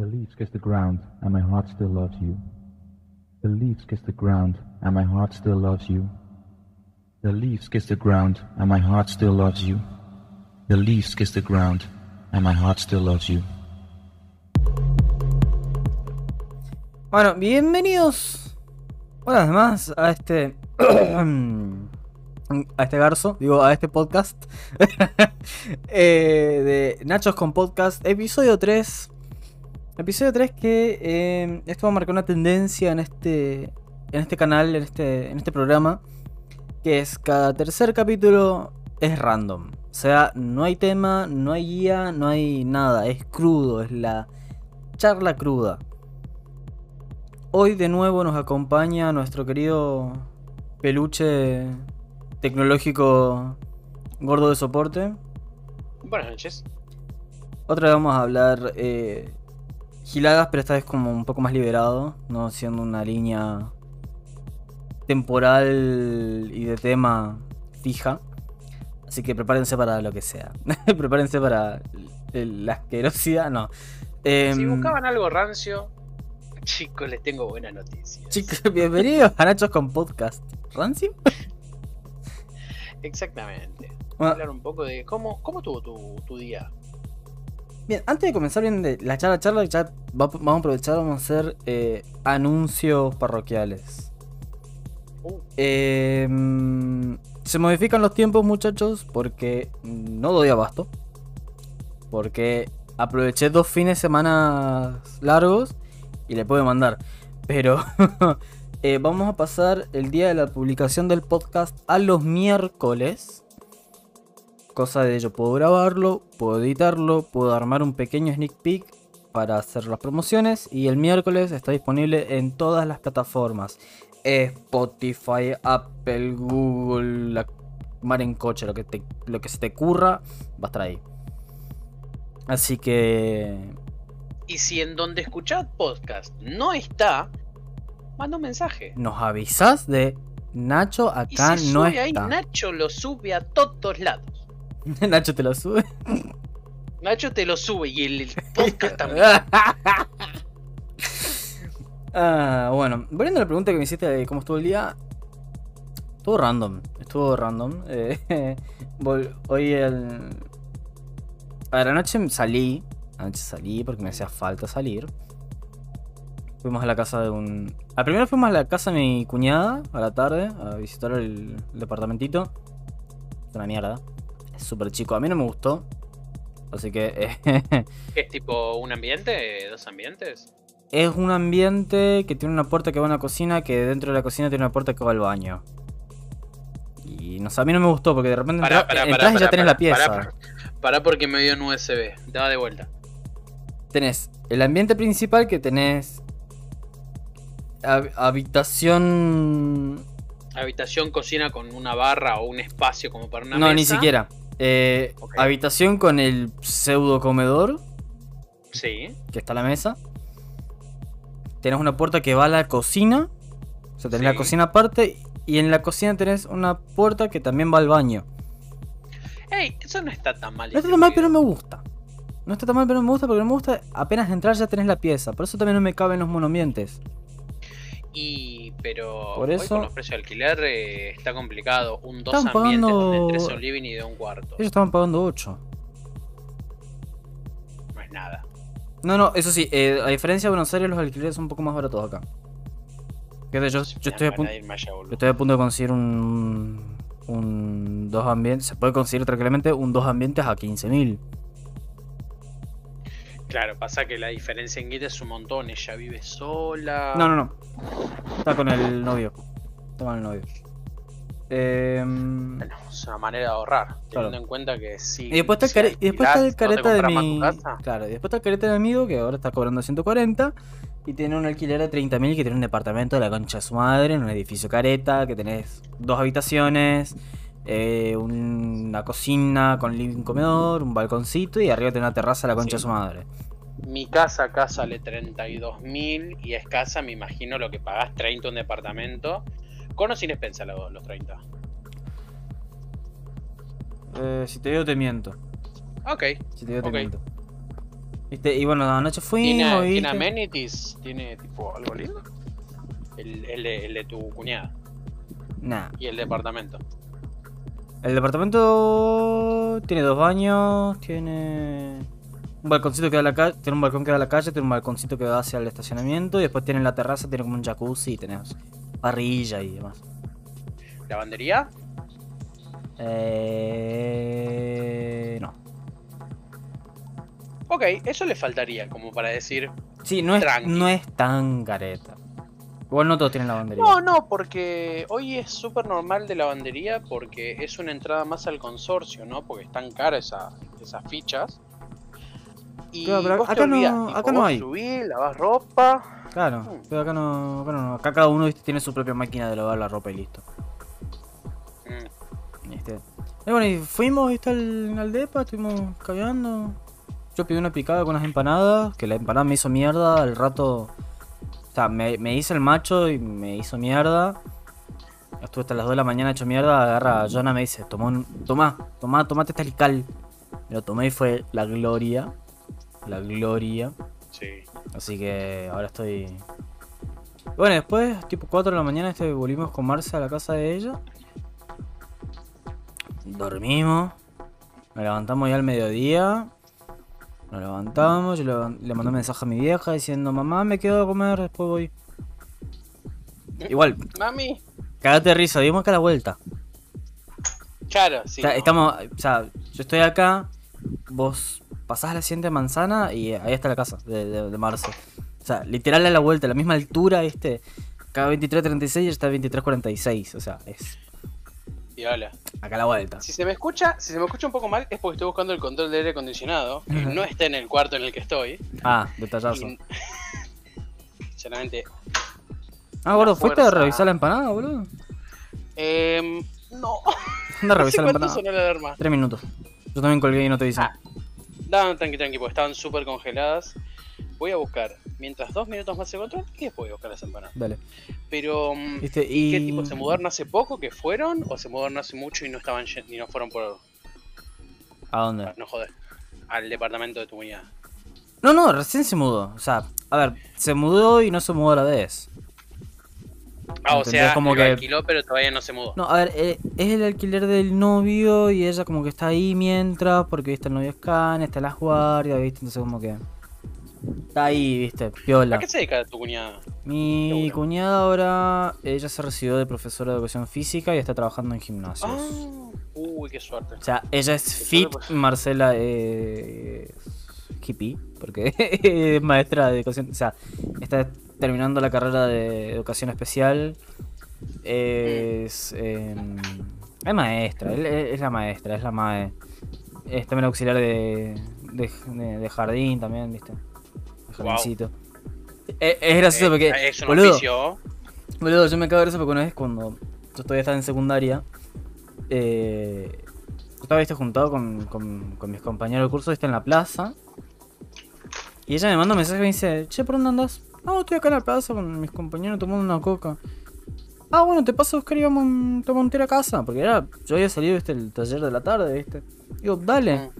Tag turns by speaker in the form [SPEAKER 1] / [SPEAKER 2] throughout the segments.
[SPEAKER 1] The leaves kiss the ground, and my heart still loves you. The leaves kiss the ground, and my heart still loves you. The leaves kiss the ground, and my heart still loves you. The leaves kiss the ground, and my heart still loves you.
[SPEAKER 2] Bueno, bienvenidos una vez más a este. a este garzo, digo, a este podcast. eh, de Nachos con Podcast, episodio 3. Episodio 3 que eh, esto va a marcar una tendencia en este, en este canal, en este, en este programa. Que es cada tercer capítulo es random. O sea, no hay tema, no hay guía, no hay nada. Es crudo, es la charla cruda. Hoy de nuevo nos acompaña nuestro querido peluche tecnológico gordo de soporte.
[SPEAKER 3] Buenas noches.
[SPEAKER 2] Otra vez vamos a hablar eh, giladas, pero esta vez como un poco más liberado, no siendo una línea temporal y de tema fija. Así que prepárense para lo que sea. prepárense para la asquerosidad, no.
[SPEAKER 3] Si
[SPEAKER 2] Em,
[SPEAKER 3] buscaban algo rancio, chicos, les tengo buenas noticias.
[SPEAKER 2] Chicos, bienvenidos a Nachos con Podcast. ¿Rancio?
[SPEAKER 3] Exactamente.
[SPEAKER 2] Bueno,
[SPEAKER 3] Hablar un poco de cómo, cómo tuvo tu, tu día.
[SPEAKER 2] Bien, antes de comenzar bien de la charla, charla, ya va- vamos a aprovechar, vamos a hacer eh, anuncios parroquiales.
[SPEAKER 3] Uh,
[SPEAKER 2] Eh, mm, se modifican los tiempos, muchachos, porque no doy abasto. Porque aproveché dos fines de semana largos y le puedo mandar. Pero eh, vamos a pasar el día de la publicación del podcast a los miércoles. Cosa de yo puedo grabarlo, puedo editarlo, puedo armar un pequeño sneak peek para hacer las promociones. Y el miércoles está disponible en todas las plataformas. Spotify, Apple, Google, la mar en coche, lo que, te- lo que se te curra, va a estar ahí. Así que.
[SPEAKER 3] y si en donde escuchad podcast no está, manda un mensaje.
[SPEAKER 2] Nos avisas de Nacho
[SPEAKER 3] Y
[SPEAKER 2] acá
[SPEAKER 3] si
[SPEAKER 2] no
[SPEAKER 3] sube ahí,
[SPEAKER 2] está.
[SPEAKER 3] Nacho lo sube a todos lados.
[SPEAKER 2] Nacho te lo sube.
[SPEAKER 3] Nacho te lo sube y el, el podcast también.
[SPEAKER 2] Ah, bueno, volviendo a la pregunta que me hiciste de cómo estuvo el día. Estuvo random. Estuvo random. Eh, hoy el. A ver, anoche salí. Anoche salí porque me hacía falta salir. Fuimos a la casa de un. A primero fuimos a la casa de mi cuñada a la tarde a visitar el, el departamentito. Es una mierda. Súper chico. A mí no me gustó. Así que. eh,
[SPEAKER 3] ¿Es tipo un ambiente? ¿Dos ambientes?
[SPEAKER 2] Es un ambiente que tiene una puerta que va a una cocina, que dentro de la cocina tiene una puerta que va al baño. Y no sé, a mí no me gustó porque de repente
[SPEAKER 3] Pará,
[SPEAKER 2] entra-
[SPEAKER 3] pará,
[SPEAKER 2] entras
[SPEAKER 3] pará,
[SPEAKER 2] y ya tenés la pieza.
[SPEAKER 3] pará, porque me dio un USB. Daba de vuelta.
[SPEAKER 2] Tenés el ambiente principal que tenés hab- habitación...
[SPEAKER 3] Habitación, cocina con una barra o un espacio como para una
[SPEAKER 2] no,
[SPEAKER 3] mesa.
[SPEAKER 2] ni siquiera. Eh. Habitación con el pseudo comedor,
[SPEAKER 3] Sí.
[SPEAKER 2] que está la mesa. Tenés una puerta que va a la cocina. O sea, tenés la cocina aparte. Y en la cocina tenés una puerta que también va al baño.
[SPEAKER 3] Ey, eso no está tan mal.
[SPEAKER 2] No está tan mal, pero me gusta. No está tan mal, pero me gusta porque no me gusta apenas entrar ya tenés la pieza. Por eso también no me caben los monoambientes.
[SPEAKER 3] Y, pero
[SPEAKER 2] Por
[SPEAKER 3] hoy
[SPEAKER 2] eso-
[SPEAKER 3] con los precios de alquiler eh, está complicado. Un dos ambientes
[SPEAKER 2] pagando-
[SPEAKER 3] donde entres a un living y de un cuarto.
[SPEAKER 2] Ellos estaban pagando 8.
[SPEAKER 3] No es nada.
[SPEAKER 2] No, no, eso sí, eh, a diferencia de Buenos Aires, los alquileres son un poco más baratos acá. Yo, yo estoy, a punto, yo estoy a punto de conseguir un. Un dos ambientes. Se puede conseguir tranquilamente un dos ambientes a 15.000.
[SPEAKER 3] Claro, pasa que la diferencia en guita es un montón. Ella vive sola.
[SPEAKER 2] No, no, no. Está con el novio. Está con el novio. Em,
[SPEAKER 3] Bueno, es una manera de ahorrar.
[SPEAKER 2] Claro.
[SPEAKER 3] Teniendo en cuenta que sí.
[SPEAKER 2] Y después está el, y después está el careta de mi. Claro, y después está el careta de mi amigo que ahora está cobrando 140. Y tiene un alquiler de 30.000 que tiene un departamento de la concha de su madre en un edificio careta. Que tenés dos habitaciones, eh, una cocina con living comedor, un balconcito y arriba tiene una terraza de la concha de su madre.
[SPEAKER 3] Mi casa acá sale 32 mil y es casa, me imagino lo que pagás 30 un departamento. Con o sin expensa los, los 30.
[SPEAKER 2] Eh, si te digo, te miento.
[SPEAKER 3] Ok.
[SPEAKER 2] Si te digo, te miento. Y bueno, anoche fuimos.
[SPEAKER 3] ¿Tiene. ¿Tiene amenities? ¿Tiene tipo algo lindo? El, el de, el de tu cuñada.
[SPEAKER 2] Nah.
[SPEAKER 3] Y el departamento.
[SPEAKER 2] El departamento tiene dos baños, tiene un balconcito que da a la calle, tiene un balcón que da a la calle, tiene un balconcito que da hacia el estacionamiento y después tiene la terraza, tiene como un jacuzzi y tenés parrilla y demás.
[SPEAKER 3] ¿Lavandería?
[SPEAKER 2] Eh... No.
[SPEAKER 3] Ok, eso le faltaría como para decir.
[SPEAKER 2] Sí, no es,
[SPEAKER 3] Tranqui.
[SPEAKER 2] no es tan careta. Igual no todos tienen lavandería.
[SPEAKER 3] No, no, porque hoy es súper normal de lavandería porque es una entrada más al consorcio, ¿no? Porque están caras esa- esas fichas. Y
[SPEAKER 2] Claro, pero
[SPEAKER 3] vos te
[SPEAKER 2] acá no-
[SPEAKER 3] tipo,
[SPEAKER 2] acá no
[SPEAKER 3] vos
[SPEAKER 2] hay.
[SPEAKER 3] subís, lavás ropa.
[SPEAKER 2] Claro, pero acá no, acá no, acá cada uno ¿viste? tiene su propia máquina de lavar la ropa y listo.
[SPEAKER 3] Mm,
[SPEAKER 2] ¿viste? Y bueno, y fuimos ¿viste? Al, al depa, estuvimos caminando. Yo pedí una picada con unas empanadas, que la empanada me hizo mierda, al rato... O sea, me, me hice el macho y me hizo mierda. Estuve hasta las 2 de la mañana hecho mierda, agarra a Jonah me dice, toma, un, toma, toma, tomate este alical. Me lo tomé y fue la gloria. La gloria.
[SPEAKER 3] sí.
[SPEAKER 2] Así que ahora estoy. Bueno, después, tipo 4 de la mañana, este, volvimos con Marce a la casa de ella. Dormimos. Nos levantamos ya al mediodía. Nos levantamos. Yo le, le mandé un mensaje a mi vieja diciendo: Mamá, me quedo a comer, después voy. Igual,
[SPEAKER 3] Mami.
[SPEAKER 2] cagate de risa, dimos acá la vuelta.
[SPEAKER 3] Claro, sí.
[SPEAKER 2] O sea,
[SPEAKER 3] no.
[SPEAKER 2] estamos, o sea, yo estoy acá, vos pasás la siguiente manzana y ahí está la casa de, de, de Marce. O sea, literal a la vuelta, a la misma altura, este. Acá 23.36 y está 23.46. O sea, es
[SPEAKER 3] Y hola.
[SPEAKER 2] acá a la vuelta.
[SPEAKER 3] Si se me escucha, si se me escucha un poco mal, es porque estoy buscando el control de aire acondicionado, que no está en el cuarto en el que estoy.
[SPEAKER 2] Ah, detallazo.
[SPEAKER 3] Y- Sinceramente.
[SPEAKER 2] Ah, gordo, ¿fuiste a revisar la empanada, boludo?
[SPEAKER 3] Em, no.
[SPEAKER 2] Anda a
[SPEAKER 3] No sé
[SPEAKER 2] revisar la
[SPEAKER 3] cuánto
[SPEAKER 2] empanada.
[SPEAKER 3] sonó la alarma.
[SPEAKER 2] Tres minutos. Yo también colgué y no te avisé.
[SPEAKER 3] Ah. No, tranqui, tranqui, porque estaban súper congeladas. Voy a buscar mientras dos minutos más se control y después voy a buscar las empanadas.
[SPEAKER 2] Dale.
[SPEAKER 3] Pero, mm,
[SPEAKER 2] ¿Viste?
[SPEAKER 3] ¿y
[SPEAKER 2] Y...
[SPEAKER 3] ¿qué tipo? ¿Se mudaron hace poco que fueron? ¿O se mudaron hace mucho y no estaban y no fueron por.
[SPEAKER 2] ¿A dónde?
[SPEAKER 3] para no joder? Al departamento de tu unidad.
[SPEAKER 2] No, no, recién se mudó. O sea, a ver, se mudó y no se mudó a la vez.
[SPEAKER 3] Ah, o sea,
[SPEAKER 2] Como
[SPEAKER 3] lo
[SPEAKER 2] que-
[SPEAKER 3] alquiló, pero todavía no se mudó.
[SPEAKER 2] No, a ver, eh, es el alquiler del novio y ella como que está ahí mientras, porque viste el novio es can, está las guardias, viste, entonces como que está ahí, viste, piola.
[SPEAKER 3] ¿A qué se dedica tu cuñada?
[SPEAKER 2] Mi cuñada ahora, ella se recibió de profesora de educación física y está trabajando en gimnasios.
[SPEAKER 3] Ah, uy, qué suerte.
[SPEAKER 2] O sea, ella es
[SPEAKER 3] Qué
[SPEAKER 2] fit,
[SPEAKER 3] suerte, pues.
[SPEAKER 2] Marcela es hippie, porque es maestra de educación, o sea, está terminando la carrera de educación especial. Es, em, es maestra, es, es la maestra, es la mae. Es también auxiliar de, de, de- de jardín también, ¿viste? De jardincito. Es, es gracioso
[SPEAKER 3] Eh,
[SPEAKER 2] porque,
[SPEAKER 3] es un
[SPEAKER 2] boludo,
[SPEAKER 3] oficio.
[SPEAKER 2] Boludo, yo me cago de risa porque una vez cuando yo todavía estaba en secundaria, eh, estaba ¿viste, juntado con, con, con mis compañeros de curso, viste, en la plaza. Y ella me manda un mensaje y me dice, che, ¿por dónde andas? No, estoy acá en la plaza con mis compañeros tomando una coca. Ah, bueno, te paso a buscar y vamos a tomar un tiro a casa. Porque era, yo había salido, viste, el taller de la tarde, viste. Digo, dale.
[SPEAKER 3] Mm.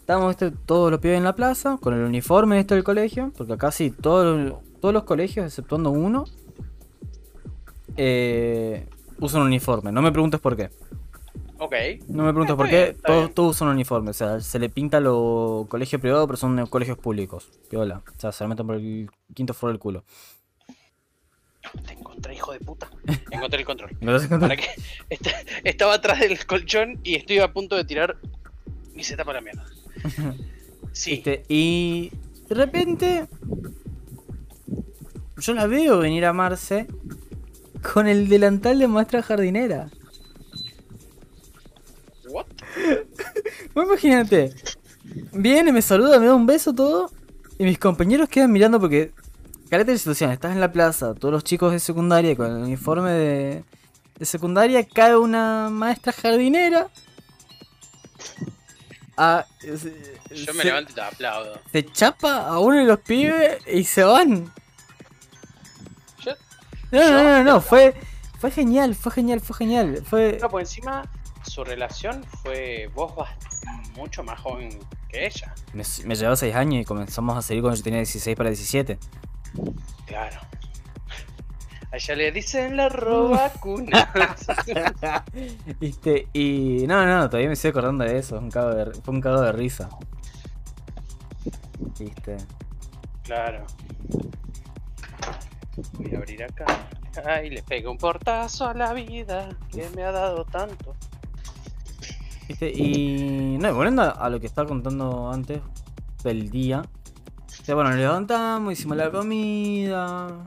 [SPEAKER 2] Estábamos ¿viste? todos los pibes en la plaza, con el uniforme ¿viste? del colegio, porque acá sí, todos, todos los colegios, exceptuando uno, eh, usan uniforme. No me preguntes por qué.
[SPEAKER 3] Ok.
[SPEAKER 2] No me preguntes
[SPEAKER 3] Está
[SPEAKER 2] por qué. Todos, todos usan uniforme. O sea, se le pinta los colegios privados, pero son colegios públicos. Piola. O sea, se le meten por el quinto foro del culo.
[SPEAKER 3] Te encontré, hijo de puta. Encontré el control.
[SPEAKER 2] ¿Me das cuenta?
[SPEAKER 3] Para que est- estaba atrás del colchón y estoy a punto de tirar y se tapa la mierda. Sí.
[SPEAKER 2] Este, y de repente yo la veo venir a Marce con el delantal de maestra jardinera.
[SPEAKER 3] What?
[SPEAKER 2] Imagínate, viene, me saluda, me da un beso, todo. Y mis compañeros quedan mirando porque. Carete de situación, estás en la plaza, todos los chicos de secundaria con el uniforme de, de secundaria, cae una maestra jardinera. Ah, se-
[SPEAKER 3] Yo me
[SPEAKER 2] se-
[SPEAKER 3] levanto y te aplaudo.
[SPEAKER 2] se chapa a uno de los pibes y se van.
[SPEAKER 3] Yo-
[SPEAKER 2] No, no, no, no, fue, fue genial, fue genial, fue genial. Fue,
[SPEAKER 3] No, por encima su relación fue vos vas mucho más joven que ella.
[SPEAKER 2] Me, me llevaba 6 años y comenzamos a salir cuando yo tenía 16 para 17.
[SPEAKER 3] Claro. A ella le dicen la robacuna.
[SPEAKER 2] ¿Viste? Y. No, no, todavía me estoy acordando de eso. Un cago de- fue un cago de risa. ¿Viste?
[SPEAKER 3] claro. Voy a abrir acá. Ay, le pego un portazo a la vida que me ha dado tanto.
[SPEAKER 2] ¿Viste? Y. No, y volviendo a- lo que estaba contando antes del día. O sea, bueno, nos levantamos, hicimos la comida.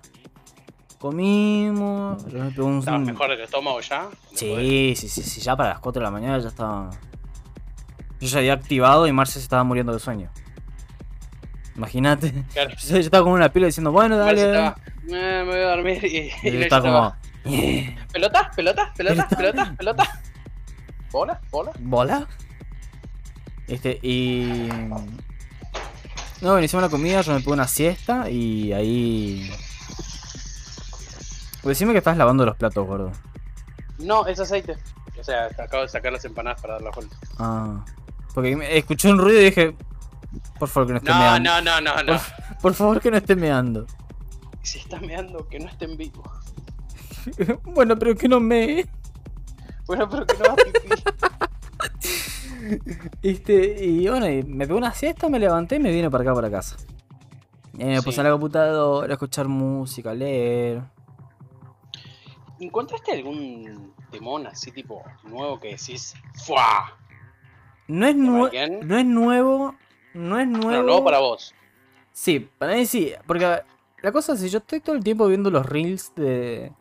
[SPEAKER 2] Comimos. Yo me pegó un.
[SPEAKER 3] ¿Estabas mejor del estómago ya?
[SPEAKER 2] Sí, sí, sí, sí, ya para las 4 de la mañana ya estaba. Yo ya había activado y Marce se estaba muriendo de sueño. Imagínate.
[SPEAKER 3] Claro.
[SPEAKER 2] Yo estaba con una pila diciendo, bueno, dale.
[SPEAKER 3] estaba, "Eh, me voy a dormir y,
[SPEAKER 2] Y
[SPEAKER 3] y
[SPEAKER 2] yo estaba
[SPEAKER 3] estaba,
[SPEAKER 2] como.
[SPEAKER 3] ¿Pelotas? ¿Pelotas? ¿Pelotas? ¿Pelotas? ¿Pelotas? ¿Bola? ¿Bola?
[SPEAKER 2] ¿Bola? Este, y. No, bueno, hicimos la comida, yo me puse una siesta y ahí. Pues decime que estás lavando los platos, gordo.
[SPEAKER 3] No, es aceite. O sea, acabo de sacar las empanadas para dar la vuelta.
[SPEAKER 2] Ah. Porque escuché un ruido y dije. Por favor que no esté
[SPEAKER 3] No,
[SPEAKER 2] meando.
[SPEAKER 3] no, no, no, no.
[SPEAKER 2] Por, por favor que no esté meando.
[SPEAKER 3] Si está meando, que no esté en vivo.
[SPEAKER 2] bueno, pero que no me.
[SPEAKER 3] Bueno, pero que no pipí.
[SPEAKER 2] Este, y bueno, y me pegó una siesta, me levanté y me vine para acá, para casa. Me puse a la computadora, a escuchar música, a leer.
[SPEAKER 3] ¿Encontraste algún temón así tipo nuevo que decís ¡Fua!
[SPEAKER 2] No es,
[SPEAKER 3] ¿De
[SPEAKER 2] nue-
[SPEAKER 3] Mayhem?
[SPEAKER 2] no es nuevo, no es nuevo.
[SPEAKER 3] Bueno, nuevo para vos.
[SPEAKER 2] Sí, para mí sí, porque la cosa es que yo estoy todo el tiempo viendo los reels de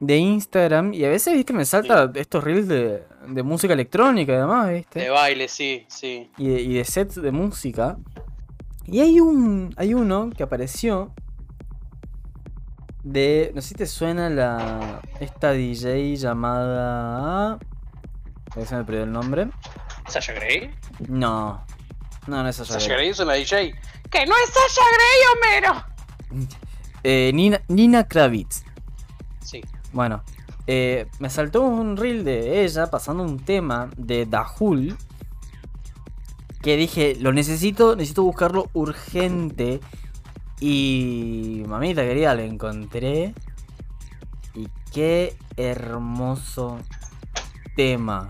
[SPEAKER 2] de Instagram y a veces, viste, me salta estos reels de, de música electrónica y demás, viste.
[SPEAKER 3] De baile, sí, sí.
[SPEAKER 2] y de, y de sets de música. Y hay un. Hay uno que apareció. De. No sé si te suena la. Esta DJ llamada. A si me perdió el nombre.
[SPEAKER 3] ¿Sasha Grey?
[SPEAKER 2] No. No, no es Sasha
[SPEAKER 3] Sasha
[SPEAKER 2] Grey.
[SPEAKER 3] Grey es una DJ. ¡Que no es Sasha Grey, Homero!
[SPEAKER 2] Eh, Nina, Nina Kravitz. Bueno. eh, me saltó un reel de ella pasando un tema de Dahul. Que dije, lo necesito, necesito buscarlo urgente. Y mamita querida, lo encontré. Y qué hermoso tema.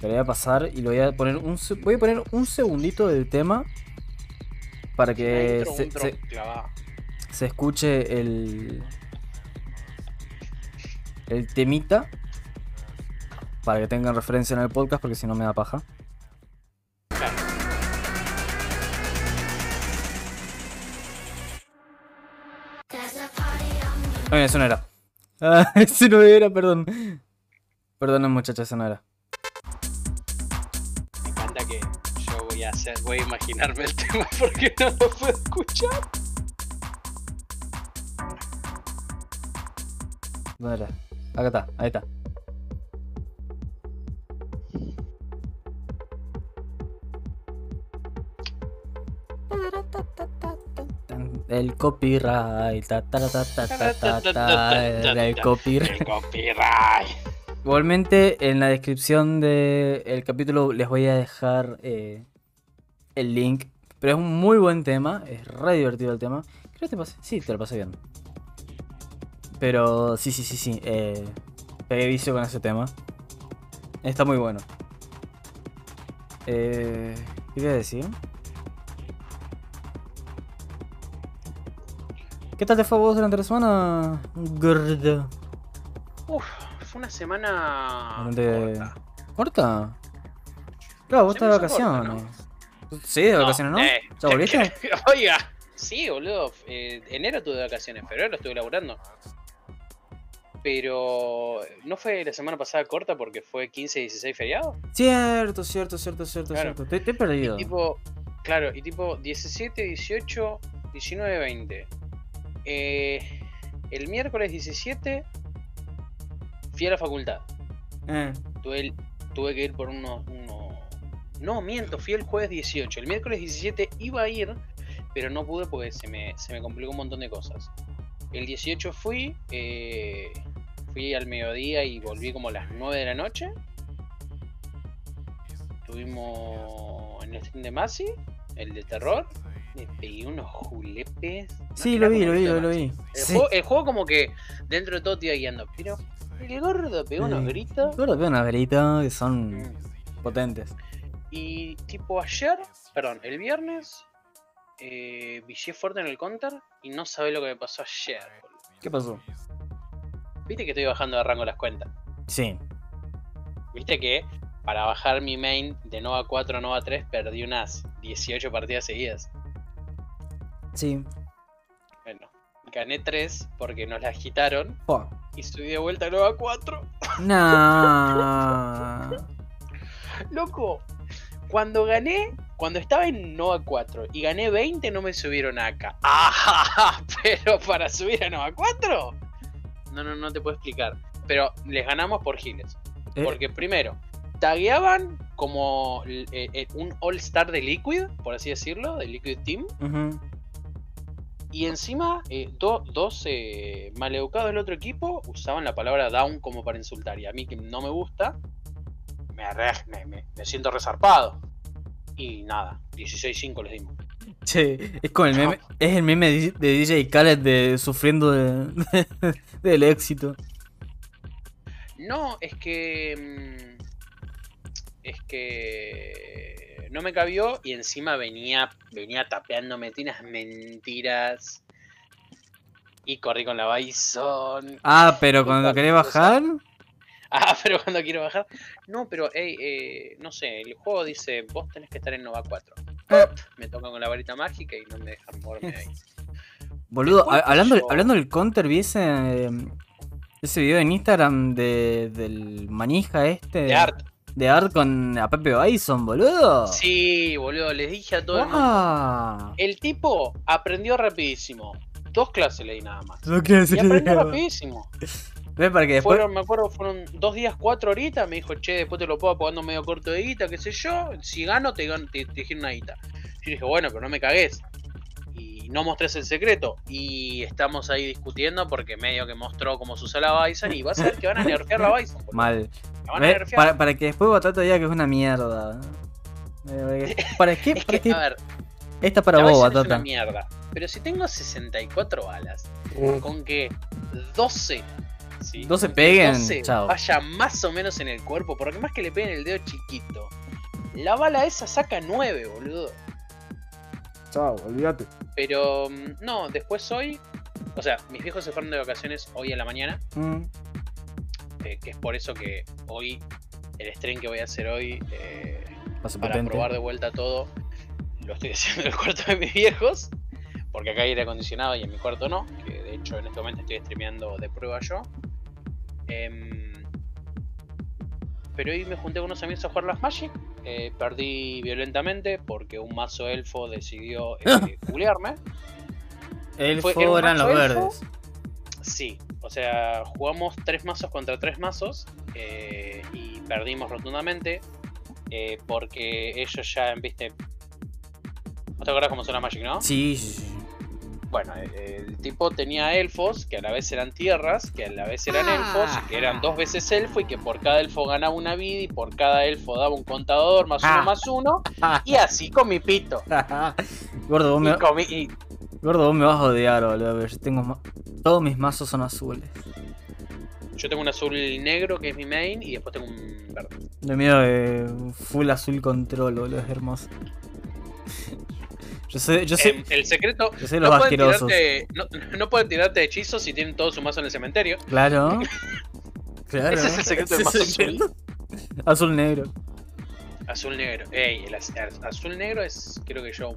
[SPEAKER 2] Te lo voy a pasar y lo voy a poner un voy a poner un segundito del tema para que
[SPEAKER 3] intro,
[SPEAKER 2] se, se escuche el el temita para que tengan referencia en el podcast porque si no me da paja. Ay, eso no era. Ah, ese no era, perdón. Perdón, muchacha, eso no era.
[SPEAKER 3] Me encanta que yo voy a hacer, voy a imaginarme el tema porque no lo puedo escuchar.
[SPEAKER 2] ¿Dónde era? Acá está, ahí está. El copyright, ta, ta, ta, el copyright.
[SPEAKER 3] El copyright.
[SPEAKER 2] Igualmente, en la descripción del capítulo les voy a dejar eh, el link. Pero es un muy buen tema, es re divertido el tema. Creo que te pasé, sí, te lo pasé bien. Pero sí, sí, sí, sí. Eh, pegué vicio con ese tema. Está muy bueno. Eh, ¿Qué iba a decir? ¿Qué tal te fue vos durante la semana, gordo?
[SPEAKER 3] Uf, fue una semana
[SPEAKER 2] Durante-
[SPEAKER 3] corta.
[SPEAKER 2] ¿Corta? Claro, vos estás de
[SPEAKER 3] corta,
[SPEAKER 2] vacaciones. Sí, de vacaciones, ¿no?
[SPEAKER 3] eh,
[SPEAKER 2] ¿Ya volviste?
[SPEAKER 3] Oiga, sí, boludo. eh, enero tuve vacaciones, febrero estuve laburando. Pero no fue la semana pasada corta porque fue 15 y 16 feriado.
[SPEAKER 2] Cierto, cierto, cierto, cierto,
[SPEAKER 3] Claro.
[SPEAKER 2] cierto. Te, te he perdido.
[SPEAKER 3] Y tipo, claro, y tipo 17, 18, 19, 20. Eh, el miércoles 17 fui a la facultad.
[SPEAKER 2] Eh,
[SPEAKER 3] Tuve, tuve que ir por unos, unos- No, miento, fui el jueves 18. El miércoles 17 iba a ir, pero no pude porque se me, se me complicó un montón de cosas. El 18 fui, eh, fui al mediodía y volví como a las 9 de la noche. Estuvimos en el stream de Masi, el de terror. Me pegué unos julepes.
[SPEAKER 2] Sí, lo vi, lo vi, lo, vi.
[SPEAKER 3] El,
[SPEAKER 2] Sí.
[SPEAKER 3] juego, el juego como que dentro de todo te iba guiando. Pero el gordo pegó unos gritos.
[SPEAKER 2] Gordo, veo unas veritas que son
[SPEAKER 3] Mm.
[SPEAKER 2] potentes.
[SPEAKER 3] Y tipo ayer, perdón, el viernes, eh, vicié fuerte en el counter y no sabe lo que me pasó ayer. boludo.
[SPEAKER 2] ¿Qué pasó?
[SPEAKER 3] Viste que estoy bajando de rango las cuentas.
[SPEAKER 2] Sí.
[SPEAKER 3] Viste que para bajar mi main de Nova 4 a Nova 3 perdí unas 18 partidas seguidas.
[SPEAKER 2] Sí.
[SPEAKER 3] Bueno, gané 3 porque nos las quitaron
[SPEAKER 2] Fua.
[SPEAKER 3] y subí de vuelta a Nova 4.
[SPEAKER 2] Nah.
[SPEAKER 3] Loco, cuando gané, cuando estaba en Nova 4 y gané 20 no me subieron acá. ¡Ah! Pero para subir a Nova 4? No, no, no te puedo explicar. Pero les ganamos por giles.
[SPEAKER 2] Eh,
[SPEAKER 3] Porque primero, tagueaban como eh, eh, un All-Star de Liquid, por así decirlo, de Liquid Team. Y encima, eh, do- dos maleducados del otro equipo usaban la palabra down como para insultar. Y a mí que no me gusta, me, me- me siento resarpado. Y nada, 16-5 les dimos.
[SPEAKER 2] Che, es como el meme, es el meme de de DJ Khaled de sufriendo de, del éxito.
[SPEAKER 3] No, es que. mm, Es que. No me cabió y encima venía, venía tapeándome tiene unas mentiras. Y corrí con la Bison.
[SPEAKER 2] Ah, pero cuando querés bajar,
[SPEAKER 3] Ah, pero cuando quiero bajar. No, pero, ey, eh, no sé, el juego dice: Vos tenés que estar en Nova 4.
[SPEAKER 2] Eh.
[SPEAKER 3] Me tocan con la varita mágica y no me dejan moverme de ahí.
[SPEAKER 2] boludo, hablando,
[SPEAKER 3] yo-
[SPEAKER 2] hablando del counter, vi ese, ese video en Instagram de, del manija este.
[SPEAKER 3] De Art.
[SPEAKER 2] De Art con a Pepe Bison, boludo.
[SPEAKER 3] Sí, boludo, les dije a todo el mundo.
[SPEAKER 2] Guau.
[SPEAKER 3] El tipo aprendió rapidísimo. Dos clases leí nada más.
[SPEAKER 2] No quiero
[SPEAKER 3] Y
[SPEAKER 2] decir
[SPEAKER 3] aprendió rapidísimo.
[SPEAKER 2] Ve para que después.
[SPEAKER 3] Fueron, me acuerdo, fueron dos días, cuatro horitas. Me dijo, che, después te lo puedo pagando medio corto de guita, qué sé yo. Si gano, te, gan- te, te giro una guita. Yo dije, bueno, pero no me cagues. Y no mostrés el secreto. Y estamos ahí discutiendo porque medio que mostró cómo se usa la Bison. Y vas a ver que van a nerfear la Bison.
[SPEAKER 2] Mal.
[SPEAKER 3] La van a
[SPEAKER 2] para, para que después Batata diga que es una mierda. Eh, ¿Para qué?
[SPEAKER 3] Es
[SPEAKER 2] ¿Para
[SPEAKER 3] que,
[SPEAKER 2] qué?
[SPEAKER 3] a ver,
[SPEAKER 2] Esta para
[SPEAKER 3] la
[SPEAKER 2] vos,
[SPEAKER 3] Bison es una
[SPEAKER 2] Batata.
[SPEAKER 3] mierda. Pero si tengo 64 balas, con que 12, ¿sí?
[SPEAKER 2] 12
[SPEAKER 3] Con que
[SPEAKER 2] peguen,
[SPEAKER 3] 12
[SPEAKER 2] chao.
[SPEAKER 3] vaya más o menos en el cuerpo, porque más que le peguen el dedo chiquito, la bala esa saca 9, boludo.
[SPEAKER 2] Chao, olvídate.
[SPEAKER 3] Pero mm, no, después hoy, o sea, mis viejos se fueron de vacaciones hoy a la mañana,
[SPEAKER 2] Mm.
[SPEAKER 3] eh, que es por eso que hoy, el stream que voy a hacer hoy, eh, para probar de vuelta todo, lo estoy haciendo en el cuarto de mis viejos, porque acá hay aire acondicionado y en mi cuarto no, que de hecho en este momento estoy streameando de prueba yo. Em, pero hoy me junté con unos amigos a jugar las Magic, eh, perdí violentamente porque un mazo elfo decidió eh, culearme.
[SPEAKER 2] El
[SPEAKER 3] Fue-
[SPEAKER 2] eran los
[SPEAKER 3] elfo.
[SPEAKER 2] verdes.
[SPEAKER 3] Sí, o sea, jugamos tres mazos contra tres mazos eh, y perdimos rotundamente eh, porque ellos ya, viste... ¿No te acuerdas cómo suena Magic, no?
[SPEAKER 2] Sí, sí, sí.
[SPEAKER 3] Bueno, eh, el tipo tenía elfos que a la vez eran tierras, que a la vez eran elfos, que eran dos veces elfo y que por cada elfo ganaba una vida y por cada elfo daba un contador más uno
[SPEAKER 2] Ah.
[SPEAKER 3] más uno y así con mi pito.
[SPEAKER 2] Gordo, vos
[SPEAKER 3] Y
[SPEAKER 2] me,
[SPEAKER 3] y-
[SPEAKER 2] gordo, vos me vas a odiar, boludo. pero Yo tengo ma- Todos mis mazos son azules.
[SPEAKER 3] yo tengo un azul negro que es mi main y después tengo un verde.
[SPEAKER 2] Lo mío de full azul control, boludo, es hermoso. Yo sé, yo sé.
[SPEAKER 3] El secreto.
[SPEAKER 2] yo sé los
[SPEAKER 3] no, pueden tirarte, no, no pueden tirarte hechizos si tienen todo su mazo en el cementerio.
[SPEAKER 2] Claro. Claro.
[SPEAKER 3] Ese es el secreto del mazo
[SPEAKER 2] secreto. Azul negro.
[SPEAKER 3] Azul negro. Ey, el az- el azul negro es, creo que yo,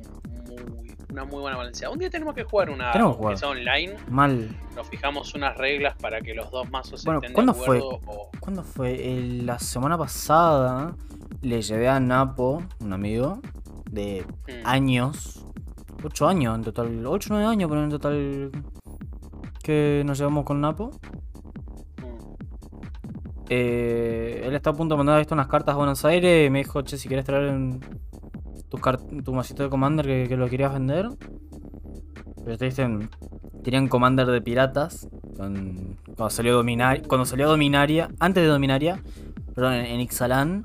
[SPEAKER 3] muy- una muy buena balanceada. Un día tenemos que jugar una
[SPEAKER 2] Tenemos que jugar.
[SPEAKER 3] que sea online.
[SPEAKER 2] Mal.
[SPEAKER 3] Nos fijamos unas reglas para que los dos mazos
[SPEAKER 2] Bueno,
[SPEAKER 3] estén
[SPEAKER 2] ¿cuándo
[SPEAKER 3] de
[SPEAKER 2] fue?
[SPEAKER 3] acuerdo. o-
[SPEAKER 2] ¿Cuándo fue? El- la semana pasada le llevé a Napo, un amigo, de
[SPEAKER 3] Mm.
[SPEAKER 2] años. 8 años en total. 8 9 años, pero en total. Que nos llevamos con Napo. Eh, él está a punto de mandar esto unas cartas a Buenos Aires y me dijo, che, si quieres traer en car- tu masito de Commander que, lo querías vender. Pero te dicen, tenían Commander de piratas. cuando salió Dominar, cuando salió Dominaria, antes de Dominaria, perdón, en, Ixalan.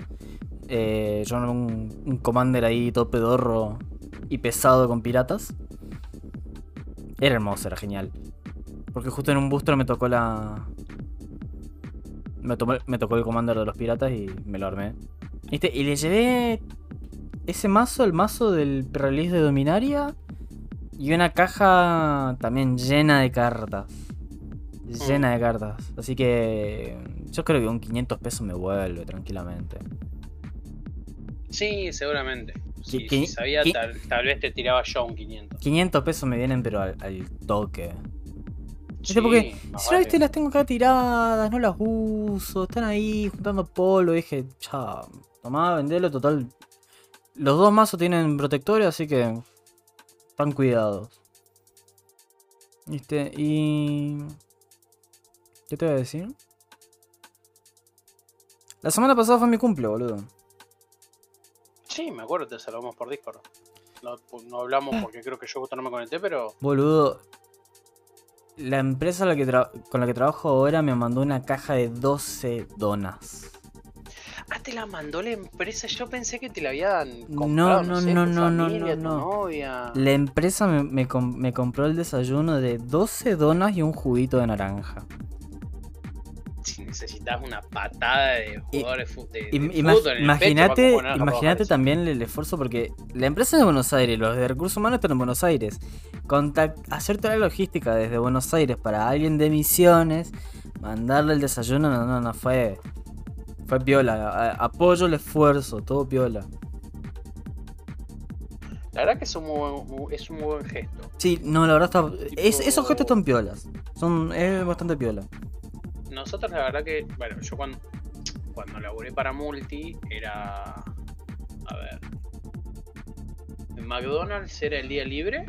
[SPEAKER 2] eh, yo un, un commander ahí todo pedorro y pesado con piratas. Era hermoso, era genial. Porque justo en un booster me tocó la. Me, me tocó el commander de los piratas y me lo armé. ¿Viste? Y le llevé ese mazo, el mazo del release de Dominaria. Y una caja también llena de cartas. Llena de cartas. Así que yo creo que un 500 pesos me vuelve tranquilamente.
[SPEAKER 3] Sí, seguramente. Si,
[SPEAKER 2] ¿Qué-
[SPEAKER 3] si sabía, tal, tal vez te tiraba yo un 500.
[SPEAKER 2] 500 pesos me vienen pero al, al toque.
[SPEAKER 3] Sí.
[SPEAKER 2] Porque si no, viste, las tengo acá tiradas, no las uso, están ahí juntando polvo. Dije, chao, tomá, vendelo, total. Los dos mazos tienen protectores, así que están cuidados. ¿Viste? Y. ¿Qué te voy a decir? La semana pasada fue mi cumple, boludo.
[SPEAKER 3] Sí, me acuerdo, te saludamos por Discord. No, no hablamos porque creo que yo justo no me conecté, pero
[SPEAKER 2] Boludo. La empresa la que con la que trabajo ahora me mandó una caja de 12 donas.
[SPEAKER 3] Ah, te la mandó la empresa. Yo pensé que te la habían
[SPEAKER 2] No,
[SPEAKER 3] comprado.
[SPEAKER 2] no,
[SPEAKER 3] sé,
[SPEAKER 2] no,
[SPEAKER 3] tu
[SPEAKER 2] no, no,
[SPEAKER 3] familia,
[SPEAKER 2] no,
[SPEAKER 3] tu
[SPEAKER 2] no.
[SPEAKER 3] novia.
[SPEAKER 2] La empresa me, me compró el desayuno de 12 donas y un juguito de naranja.
[SPEAKER 3] Si necesitas una patada de jugadores de, de fútbol
[SPEAKER 2] Imagínate también el esfuerzo porque la empresa es de Buenos Aires, los de recursos humanos están en Buenos Aires. Contact- hacer toda la logística desde Buenos Aires para alguien de misiones, mandarle el desayuno, no, no, no, fue, fue piola. Apoyo el esfuerzo, todo piola.
[SPEAKER 3] La verdad que es un muy, buen- es un muy buen gesto.
[SPEAKER 2] Sí, no, la verdad está. es- esos gestos son piolas. Son, es bastante piola.
[SPEAKER 3] Nosotros la verdad que, bueno, yo cuando, cuando laburé para Multi era, a ver, en McDonald's era el día libre,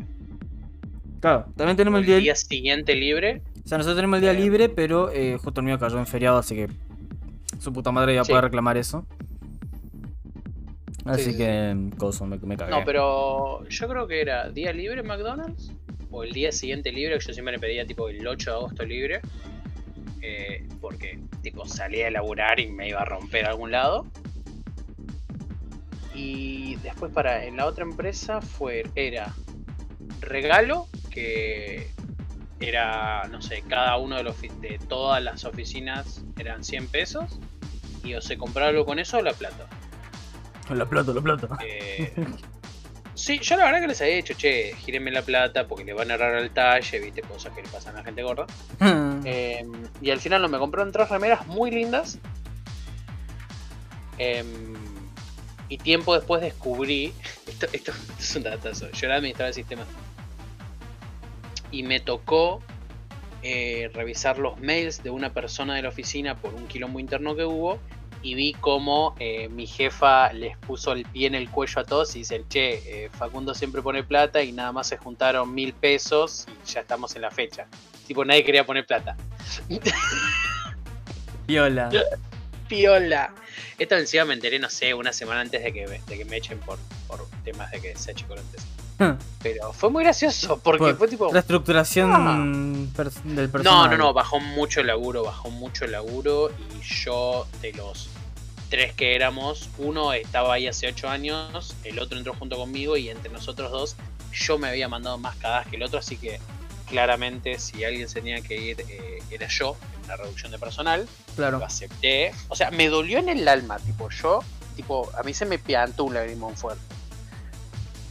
[SPEAKER 2] Claro, también tenemos el
[SPEAKER 3] el
[SPEAKER 2] día,
[SPEAKER 3] día siguiente libre,
[SPEAKER 2] O sea, nosotros tenemos el día
[SPEAKER 3] Eh,
[SPEAKER 2] libre, pero eh, justo el mío cayó en feriado, así que su puta madre ya
[SPEAKER 3] Sí.
[SPEAKER 2] puede reclamar eso. Así
[SPEAKER 3] Sí, sí,
[SPEAKER 2] que, coso, me, me cagué.
[SPEAKER 3] No, pero yo creo que era día libre en McDonald's o el día siguiente libre, que yo siempre le pedía tipo el 8 de agosto libre. Porque tipo salía a laburar y me iba a romper a algún lado. Y después para en la otra empresa fue era regalo que era no sé cada uno de los de todas las oficinas eran 100 pesos y o se compraba algo con eso o la plata.
[SPEAKER 2] La plata, la plata.
[SPEAKER 3] Eh, sí, yo la verdad que les había dicho, che, gírenme la plata porque le van a errar al talle, viste, cosas que le pasan a la gente gorda. Eh, y al final no me compraron tres remeras muy lindas. Em, y tiempo después descubrí. Esto, esto es un datazo. Yo era administrador de sistemas. Y me tocó eh, revisar los mails de una persona de la oficina por un quilombo interno que hubo. Y vi cómo eh, mi jefa les puso el pie en el cuello a todos y dicen, che, eh, Facundo siempre pone plata y nada más se juntaron mil pesos y ya estamos en la fecha. Tipo, nadie quería poner plata.
[SPEAKER 2] Piola.
[SPEAKER 3] Piola. Esto encima me enteré, no sé, una semana antes de que me, de que me echen por, por temas de que se eche corontes. Pero fue muy gracioso, porque
[SPEAKER 2] Por
[SPEAKER 3] fue tipo.
[SPEAKER 2] Reestructuración
[SPEAKER 3] Ah.
[SPEAKER 2] del
[SPEAKER 3] No,
[SPEAKER 2] personal.
[SPEAKER 3] no, no, bajó mucho el laburo, bajó mucho el laburo. Y yo, de los tres que éramos, uno estaba ahí hace ocho años, el otro entró junto conmigo, y entre nosotros dos, yo me había mandado más cagadas que el otro, así que claramente, si alguien tenía que ir, eh, era yo, en una reducción de personal.
[SPEAKER 2] Claro.
[SPEAKER 3] lo acepté. O sea, me dolió en el alma, tipo, yo, tipo, a mí se me piantó un lagrimón fuerte.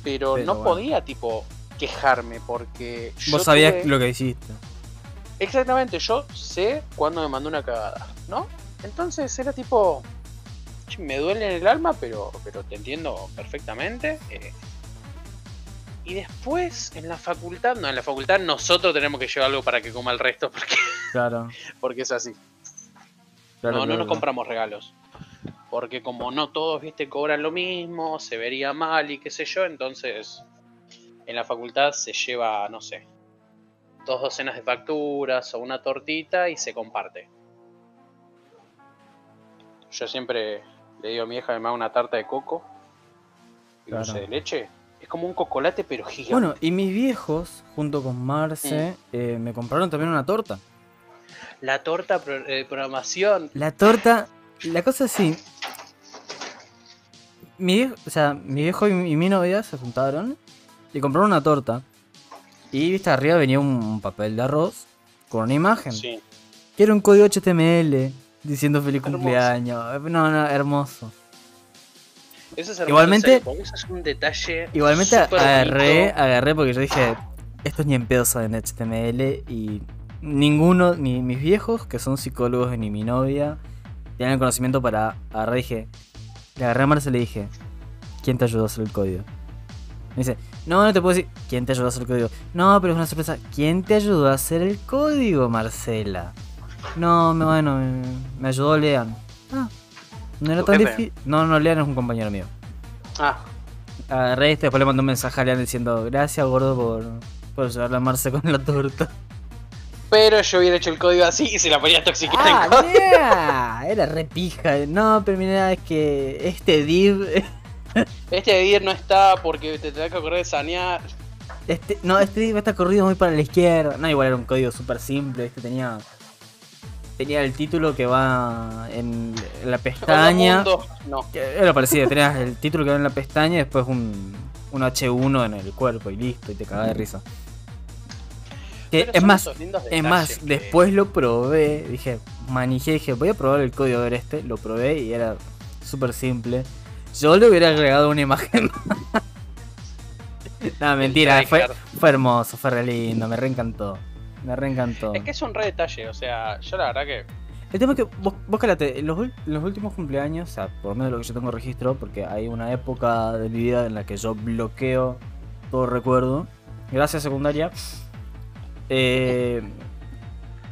[SPEAKER 3] Pero,
[SPEAKER 2] Pero
[SPEAKER 3] no
[SPEAKER 2] bueno.
[SPEAKER 3] podía, tipo, quejarme porque yo
[SPEAKER 2] Vos sabías
[SPEAKER 3] tuve-
[SPEAKER 2] lo que hiciste.
[SPEAKER 3] Exactamente, yo sé cuándo me mandó una cagada, ¿no? Entonces era tipo, "Che, me duele en el alma, pero, pero te entiendo perfectamente. eh". Y después en la facultad, no, en la facultad nosotros tenemos que llevar algo para que coma el resto, porque,
[SPEAKER 2] Claro.
[SPEAKER 3] porque es así.
[SPEAKER 2] claro,
[SPEAKER 3] no, no
[SPEAKER 2] claro,
[SPEAKER 3] nos compramos regalos. Porque como no todos, viste, cobran lo mismo, se vería mal y qué sé yo, entonces en la facultad se lleva, no sé, dos docenas de facturas o una tortita y se comparte. Yo siempre le digo a mi hija me haga una tarta de coco y
[SPEAKER 2] Claro.
[SPEAKER 3] dulce de leche. Es como un cocolate pero gigante.
[SPEAKER 2] Bueno, y mis viejos, junto con Marce,
[SPEAKER 3] Mm.
[SPEAKER 2] eh, me compraron también una torta.
[SPEAKER 3] La torta pro- de programación.
[SPEAKER 2] La torta, la cosa es así. mi viejo, o sea, mi viejo y mi, y mi novia se juntaron y compraron una torta. Y viste, arriba venía un, un papel de arroz con una imagen.
[SPEAKER 3] Sí.
[SPEAKER 2] Que era un código HTML diciendo feliz
[SPEAKER 3] Hermoso.
[SPEAKER 2] cumpleaños. No, no, hermoso.
[SPEAKER 3] Eso es hermoso,
[SPEAKER 2] Igualmente-
[SPEAKER 3] en eso es un detalle.
[SPEAKER 2] Igualmente agarré,
[SPEAKER 3] bonito.
[SPEAKER 2] agarré porque yo dije, estos ni en pedo saben HTML y ninguno, ni mis viejos, que son psicólogos, ni mi novia, tienen el conocimiento para agarrar. Dije, le agarré a Marce y le dije, ¿quién te ayudó a hacer el código? Me dice, no, no te puedo decir, ¿quién te ayudó a hacer el código? No, pero es una sorpresa, ¿quién te ayudó a hacer el código, Marcela? No, me, bueno, me, me ayudó Lean. Ah, no era
[SPEAKER 3] ¿Tu
[SPEAKER 2] tan difícil. No, no, Lean es un compañero mío.
[SPEAKER 3] Ah,
[SPEAKER 2] Agarré este, después le mandó un mensaje a Lean diciendo Gracias gordo por, por ayudarle a Marce con la torta.
[SPEAKER 3] pero yo hubiera hecho el código así y se la ponía toxiquita
[SPEAKER 2] ¡Ah,
[SPEAKER 3] en código.
[SPEAKER 2] yeah! Era re pija. No, pero mira, es que este div.
[SPEAKER 3] Este dir no está porque te tenés que acordar de sanear.
[SPEAKER 2] Este, no, este div está corrido muy para la izquierda. No, igual era un código súper simple. Este tenía. Tenía el título que va en, en la pestaña.
[SPEAKER 3] No.
[SPEAKER 2] Era parecido, tenías el título que va en la pestaña y después un, un H1 en el cuerpo y listo, y te cagás de risa. Que, es más, Es más,
[SPEAKER 3] que-
[SPEAKER 2] después lo probé, dije, manijé, dije, voy a probar el código de este, lo probé y era súper simple. Yo le hubiera agregado una imagen. no, mentira, fue, fue hermoso, fue re lindo, me reencantó. Me reencantó.
[SPEAKER 3] Es que es un re detalle, o sea, yo la verdad que.
[SPEAKER 2] El tema es que vos, vos calate, los, los últimos cumpleaños, o sea, por lo menos lo que yo tengo registro, porque hay una época de mi vida en la que yo bloqueo todo recuerdo, gracias secundaria, eh,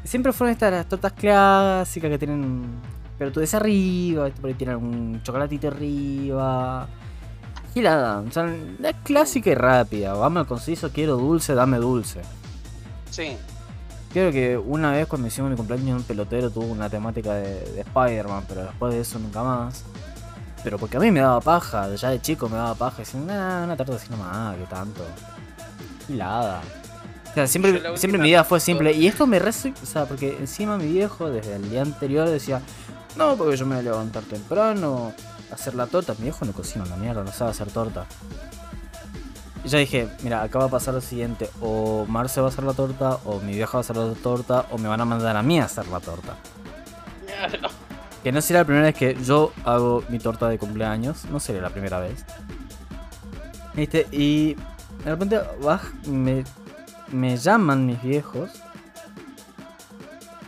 [SPEAKER 2] siempre fueron estas las tortas clásicas que tienen pero tú des arriba, ¿viste? por ahí tienen un chocolatito arriba. Gilada, o sea, la clásica y rápida, vamos al conciso, quiero dulce, dame dulce.
[SPEAKER 3] Sí.
[SPEAKER 2] Creo que una vez cuando hicimos mi cumpleaños un pelotero tuvo una temática de, de Spider-Man, pero después de eso nunca más. Pero porque a mí me daba paja, ya de chico me daba paja, diciendo, nah, una tarta así nomás, que tanto. Hilada. O sea, siempre,
[SPEAKER 3] la
[SPEAKER 2] siempre mi vida fue simple. Y esto me re... O sea, porque encima mi viejo desde el día anterior decía, no, porque yo me voy a levantar temprano, hacer la torta. Mi viejo no cocina una mierda, no sabe hacer torta. Y yo dije, mira, acá va a pasar lo siguiente, o Marce va a hacer la torta, o mi vieja va a hacer la torta, o me van a mandar a mí a hacer la torta.
[SPEAKER 3] No.
[SPEAKER 2] Que no será la primera vez que yo hago mi torta de cumpleaños, no sería la primera vez. ¿Viste? Y de repente me, me llaman mis viejos.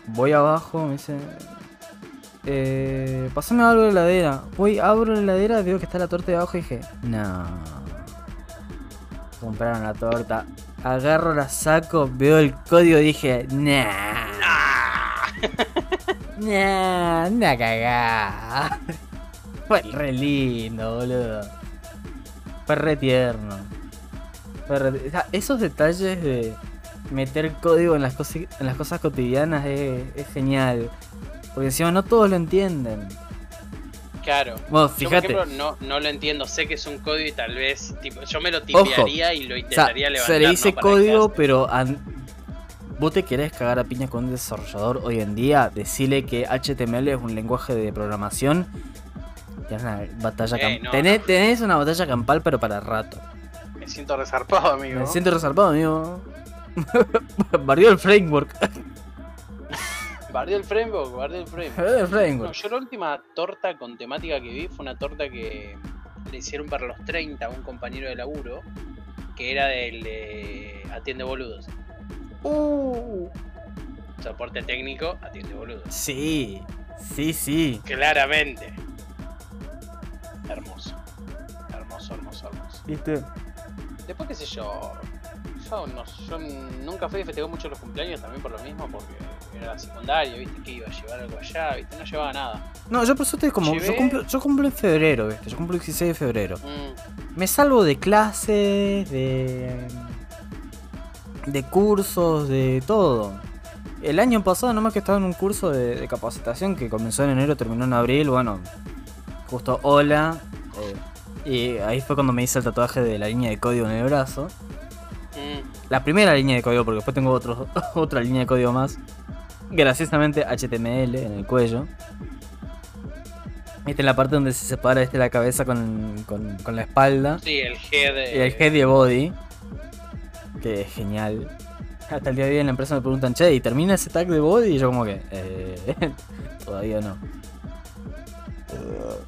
[SPEAKER 2] Voy abajo, me dicen... Eh, pasame algo de la heladera. Voy, abro la heladera, veo que está la torta de abajo y dije, no. Compraron la torta. Agarro, la saco, veo el código y dije, nah. Nah, una cagada. Fue re lindo, boludo. Fue re tierno. Fue re- o sea, esos detalles de meter código en las, en las cosas cotidianas es, es genial. Porque encima no todos lo entienden.
[SPEAKER 3] Claro.
[SPEAKER 2] Bueno,
[SPEAKER 3] Yo,
[SPEAKER 2] fíjate.
[SPEAKER 3] por ejemplo, no, no lo entiendo. Sé que es un código y tal vez. Tipo, yo me lo tipearía y lo
[SPEAKER 2] O sea,
[SPEAKER 3] intentaría levantar.
[SPEAKER 2] se le dice código, pero an- vos te querés cagar a piña con un desarrollador hoy en día, decirle que HTML es un lenguaje de programación. Tenés una batalla
[SPEAKER 3] Eh, no,
[SPEAKER 2] tenés,
[SPEAKER 3] no.
[SPEAKER 2] tenés una batalla campal, pero para rato.
[SPEAKER 3] Me siento resarpado, amigo.
[SPEAKER 2] Me siento resalpado, amigo. Barrió el framework.
[SPEAKER 3] Bardeó el framework, bardeó el framework.
[SPEAKER 2] El
[SPEAKER 3] No,
[SPEAKER 2] framework.
[SPEAKER 3] yo la última torta con temática que vi fue una torta que le hicieron para los 30 a un compañero de laburo, que era del de Atiende Boludos.
[SPEAKER 2] Uh.
[SPEAKER 3] Soporte técnico, atiende boludos.
[SPEAKER 2] Sí, sí, sí.
[SPEAKER 3] Claramente. Hermoso. Hermoso, hermoso, hermoso.
[SPEAKER 2] ¿Viste?
[SPEAKER 3] Después, qué sé yo. No, yo nunca fui y festejé mucho los cumpleaños también por lo mismo, porque era la secundaria, viste, que iba a llevar algo allá, viste, no llevaba nada.
[SPEAKER 2] No, yo por suerte como. Yo cumplo, yo cumplo en febrero, ¿viste? Yo cumplo el 16 de febrero.
[SPEAKER 3] Mm,
[SPEAKER 2] Me salvo de clases, de. de cursos, de todo. El año pasado nomás que estaba en un curso de, de capacitación que comenzó en enero, terminó en abril, bueno, justo hola. eh, y ahí fue cuando me hice el tatuaje de la línea de código en el brazo.
[SPEAKER 3] Mm.
[SPEAKER 2] La primera línea de código, porque después tengo otro, otra línea de código más. Graciosamente HTML en el cuello. Esta es la parte donde se separa este la cabeza con, con, con la espalda.
[SPEAKER 3] Sí, el head.
[SPEAKER 2] Y el head y el body. Que es genial. Hasta el día de hoy en la empresa me preguntan, che, ¿y termina ese tag de body? Y yo como que, eh, todavía no.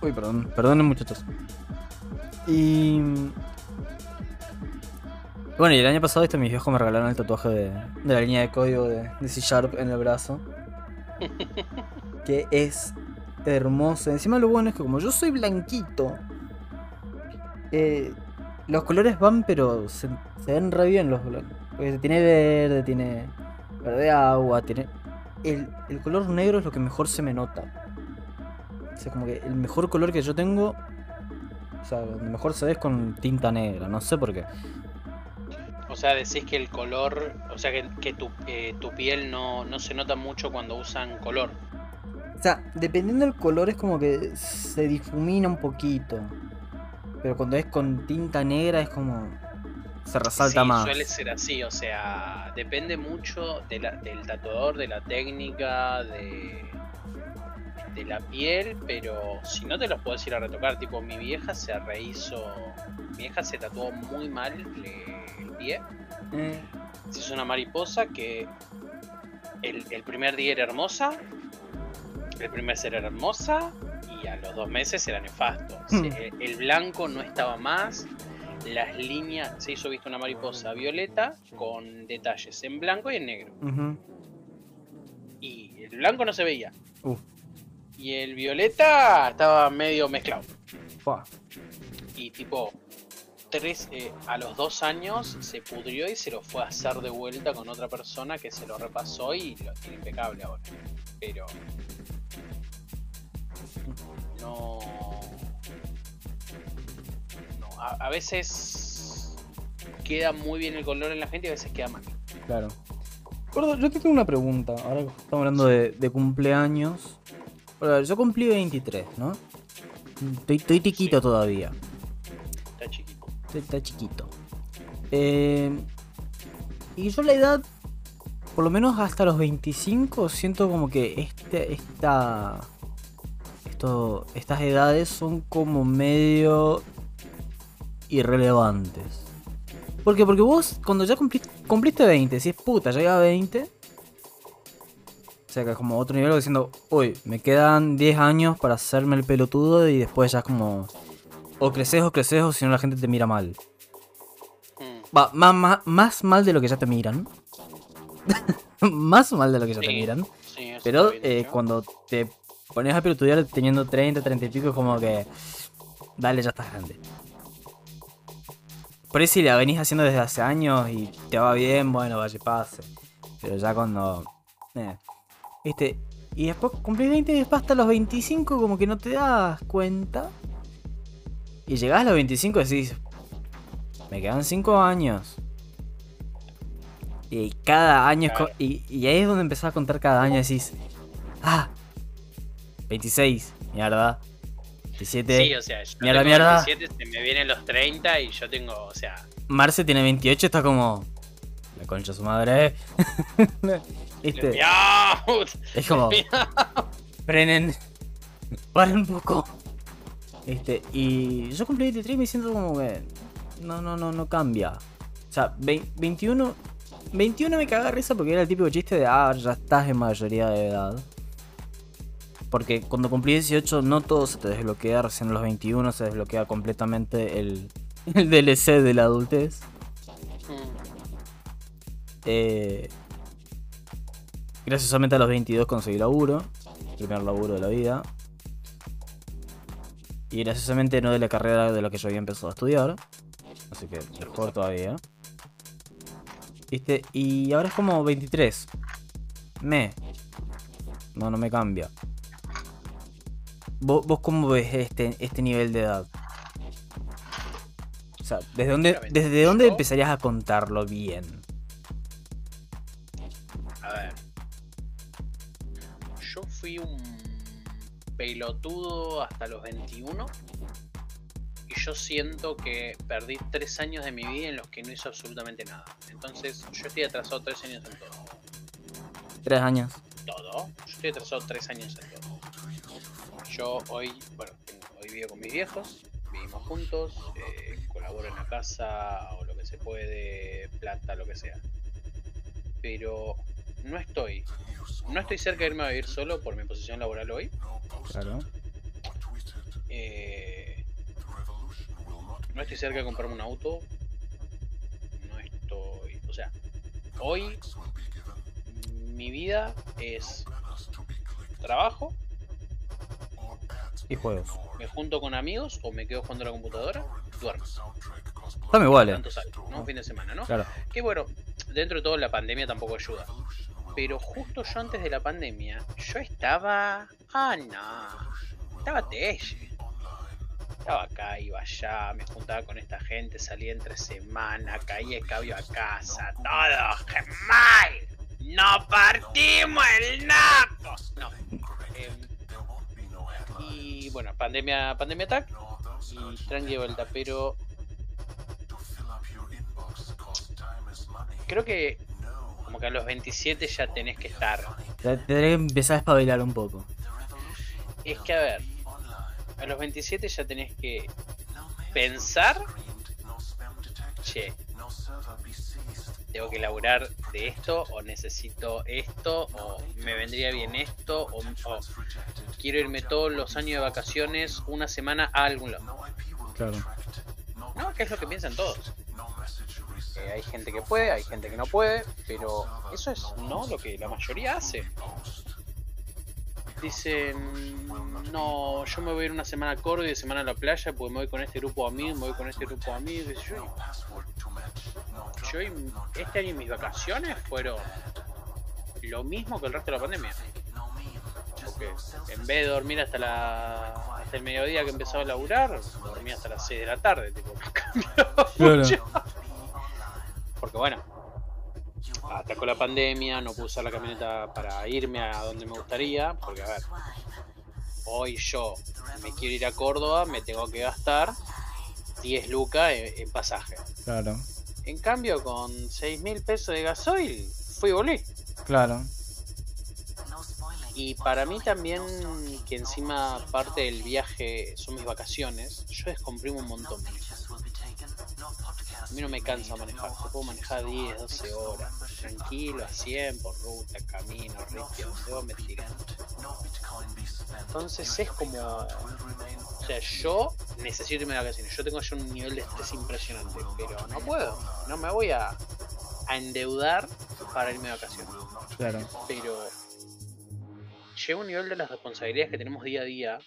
[SPEAKER 2] Uy, perdón, perdonen muchachos. Y... Bueno, y el año pasado este mis viejos me regalaron el tatuaje de, de la línea de código de, de C Sharp en el brazo. que es hermoso. Encima lo bueno es que como yo soy blanquito, eh, los colores van pero se, se ven re bien los blancos. Porque tiene verde, tiene verde agua, tiene... El, el color negro es lo que mejor se me nota. O sea, como que el mejor color que yo tengo... O sea, mejor se ve es con tinta negra, no sé por qué.
[SPEAKER 3] O sea, decís que el color. O sea, que, que tu, eh, tu piel no, no se nota mucho cuando usan color.
[SPEAKER 2] O sea, dependiendo del color es como que se difumina un poquito. Pero cuando es con tinta negra es como... Se resalta
[SPEAKER 3] sí,
[SPEAKER 2] más.
[SPEAKER 3] suele ser así, o sea, depende mucho de la- del tatuador, de la técnica, de, de la piel, pero si no te los puedes ir a retocar. Tipo, mi vieja se rehizo. Mi vieja se tatuó muy mal le- pie. Se hizo una mariposa que el, el primer día era hermosa, el primer ser era hermosa y a los dos meses era nefasto.
[SPEAKER 2] Hmm.
[SPEAKER 3] El blanco no estaba más, las líneas, se hizo visto una mariposa violeta con detalles en blanco y en negro. Y el blanco no se veía.
[SPEAKER 2] Uf.
[SPEAKER 3] Y el violeta estaba medio mezclado.
[SPEAKER 2] Fua.
[SPEAKER 3] Y tipo, tres, eh, a los dos años se pudrió y se lo fue a hacer de vuelta con otra persona que se lo repasó y lo tiene impecable ahora. Pero no. No, a, a veces queda muy bien el color en la gente y a veces queda mal.
[SPEAKER 2] Claro. Gordo, yo te tengo una pregunta. Ahora que estamos hablando de, de cumpleaños. Bueno, yo cumplí 23, ¿no? Estoy, estoy chiquito
[SPEAKER 3] Sí.
[SPEAKER 2] todavía.
[SPEAKER 3] Está chiquito.
[SPEAKER 2] Estoy- Está chiquito. Eh, y yo la edad, por lo menos hasta los 25, siento como que este, esta, esto, estas edades son como medio irrelevantes. ¿Por qué? Porque vos cuando ya cumpliste, cumpliste 20, si es puta, llega a 20. O sea que es como otro nivel diciendo, uy, me quedan 10 años para hacerme el pelotudo y después ya es como... O creces o creces o si no la gente te mira mal.
[SPEAKER 3] Mm,
[SPEAKER 2] Va, más, más, más mal de lo que ya te miran. más mal de lo que ya te miran.
[SPEAKER 3] sí, eso
[SPEAKER 2] Pero eh, cuando te pones a pelotudear teniendo 30, 30 y pico, es como que. Dale, ya estás grande. Por ahí si la venís haciendo desde hace años y te va bien, bueno, vaya y pase. Pero ya cuando. eh, ¿Viste? Y después cumplís 20 y después hasta los 25 como que no te das cuenta. Y llegás a los 25 y decís, me quedan 5 años. Y cada año es y, y ahí es donde empezás a contar cada año y decís, ah, 26, mierda. 27,
[SPEAKER 3] Sí, o sea, yo
[SPEAKER 2] Mierda,
[SPEAKER 3] tengo
[SPEAKER 2] mierda.
[SPEAKER 3] 27, se me vienen los 30 y yo tengo, o sea,
[SPEAKER 2] Marce tiene 28, está como, la concha de su madre. ¿Viste?
[SPEAKER 3] ¡Miau!
[SPEAKER 2] Es como, frenen, paren un poco. Este, y yo cumplí 23 y me siento como que no, no, no, no cambia. O sea, vei- 21, 21 me caga risa porque era el típico chiste de, ah, ya estás en mayoría de edad. Porque cuando cumplí 18 no todo se te desbloquea, recién a los 21 se desbloquea completamente el, el DLC de la adultez. Eh, graciosamente a los 22 conseguí laburo. Primer laburo de la vida. Y graciosamente no de la carrera de la que yo había empezado a estudiar. Así que mejor todavía. ¿Viste? Y ahora es como 23. Me. No, no me cambia. ¿Vos, vos cómo ves este, este nivel de edad? O sea, ¿desde dónde, ¿desde dónde empezarías a contarlo bien?
[SPEAKER 3] A ver. Yo fui un pelotudo hasta los 21. Y yo siento que perdí tres años de mi vida en los que no hice absolutamente nada. Entonces, yo estoy atrasado tres años en todo.
[SPEAKER 2] Tres años.
[SPEAKER 3] Todo. Yo estoy atrasado tres años en todo. yo hoy, bueno, hoy vivo con mis viejos, vivimos juntos, eh, colaboro en la casa o lo que se puede, planta, lo que sea. Pero no estoy, no estoy cerca de irme a vivir solo por mi posición laboral hoy.
[SPEAKER 2] Claro.
[SPEAKER 3] Eh, no estoy cerca de comprarme un auto. No estoy, o sea, hoy mi vida es trabajo,
[SPEAKER 2] Y juegos.
[SPEAKER 3] me junto con amigos o me quedo jugando a la computadora, duermo.
[SPEAKER 2] Estamos iguales.
[SPEAKER 3] Tanto salto, ¿no? Un fin de semana, ¿no?
[SPEAKER 2] Claro.
[SPEAKER 3] Que bueno, dentro de todo la pandemia tampoco ayuda. Pero justo yo antes de la pandemia, yo estaba. Ah, no. Estaba telle. Estaba acá, iba allá, me juntaba con esta gente, salía entre semana, caía el cabio a casa, todo ¡qué mal. ¡No partimos el naco! No. em, y bueno, pandemia, pandemia attack y tranqui de vuelta, pero creo que como que a los 27 ya tenés que estar.
[SPEAKER 2] Te- Tendré que empezar a espabilar un poco.
[SPEAKER 3] Es que a ver, a los 27 ya tenés que pensar, che, tengo que laburar de esto o necesito esto o me vendría bien esto o, o quiero irme todos los años de vacaciones una semana a algún lado.
[SPEAKER 2] Claro.
[SPEAKER 3] No, que es lo que piensan todos. Eh, hay gente que puede, hay gente que no puede, pero eso es no lo que la mayoría hace. Dicen, no, yo me voy a ir una semana a Córdoba y de semana a la playa, porque me voy con este grupo de amigos, me voy con este grupo amigos. y Yo, yo y- este año mis vacaciones fueron lo mismo que el resto de la pandemia. Porque en vez de dormir hasta la hasta el mediodía que empezaba a laburar, dormí hasta las 6 de la tarde, tipo, cambió
[SPEAKER 2] Claro.
[SPEAKER 3] Porque bueno, atacó la pandemia, no pude usar la camioneta para irme a donde me gustaría, porque a ver, hoy yo me quiero ir a Córdoba, me tengo que gastar 10 lucas en, en pasaje.
[SPEAKER 2] Claro.
[SPEAKER 3] En cambio, con 6 mil pesos de gasoil, fui y volví.
[SPEAKER 2] Claro.
[SPEAKER 3] Y para mí también, que encima parte del viaje son mis vacaciones, yo descomprimo un montón. A mí no me cansa manejar, yo puedo manejar 10, 12 horas, tranquilo, a 100, por ruta, camino, ritmo, vos me. Entonces es como, o sea, yo necesito irme de vacaciones, yo tengo ya un nivel de estrés impresionante, pero no puedo, no me voy a, a endeudar para irme de vacaciones
[SPEAKER 2] Claro.
[SPEAKER 3] pero llega un nivel de las responsabilidades que tenemos día a día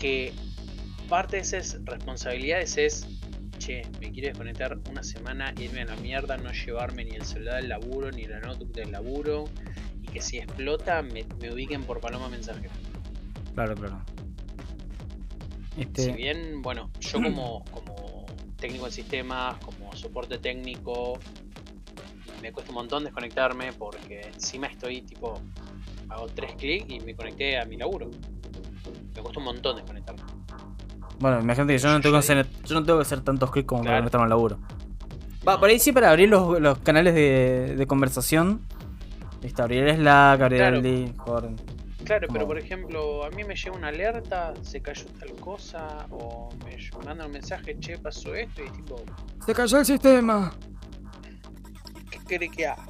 [SPEAKER 3] que parte de esas responsabilidades es che, me quiero desconectar una semana, irme a la mierda, no llevarme ni el celular del laburo, ni la notebook del laburo, y que si explota me, me ubiquen por paloma mensajera.
[SPEAKER 2] Claro, claro.
[SPEAKER 3] Si
[SPEAKER 2] Este.
[SPEAKER 3] bien, bueno, yo como, como técnico de sistemas, como soporte técnico, me cuesta un montón desconectarme porque encima estoy tipo, hago tres clics y me conecté a mi laburo. Me cuesta un montón desconectarme.
[SPEAKER 2] Bueno, imagínate que yo no tengo que hacer, yo no tengo que hacer tantos clics como para conectarme al laburo. Va, por ahí sí para abrir los, los canales de, de conversación. Listo, abrir el Slack, abrir
[SPEAKER 3] Claro.
[SPEAKER 2] el Discord.
[SPEAKER 3] Claro, pero por ejemplo, a mí me llega una alerta, se cayó tal cosa, o me mandan un mensaje, che, pasó esto, y tipo,
[SPEAKER 2] Se cayó el sistema.
[SPEAKER 3] ¿qué quiere que haga?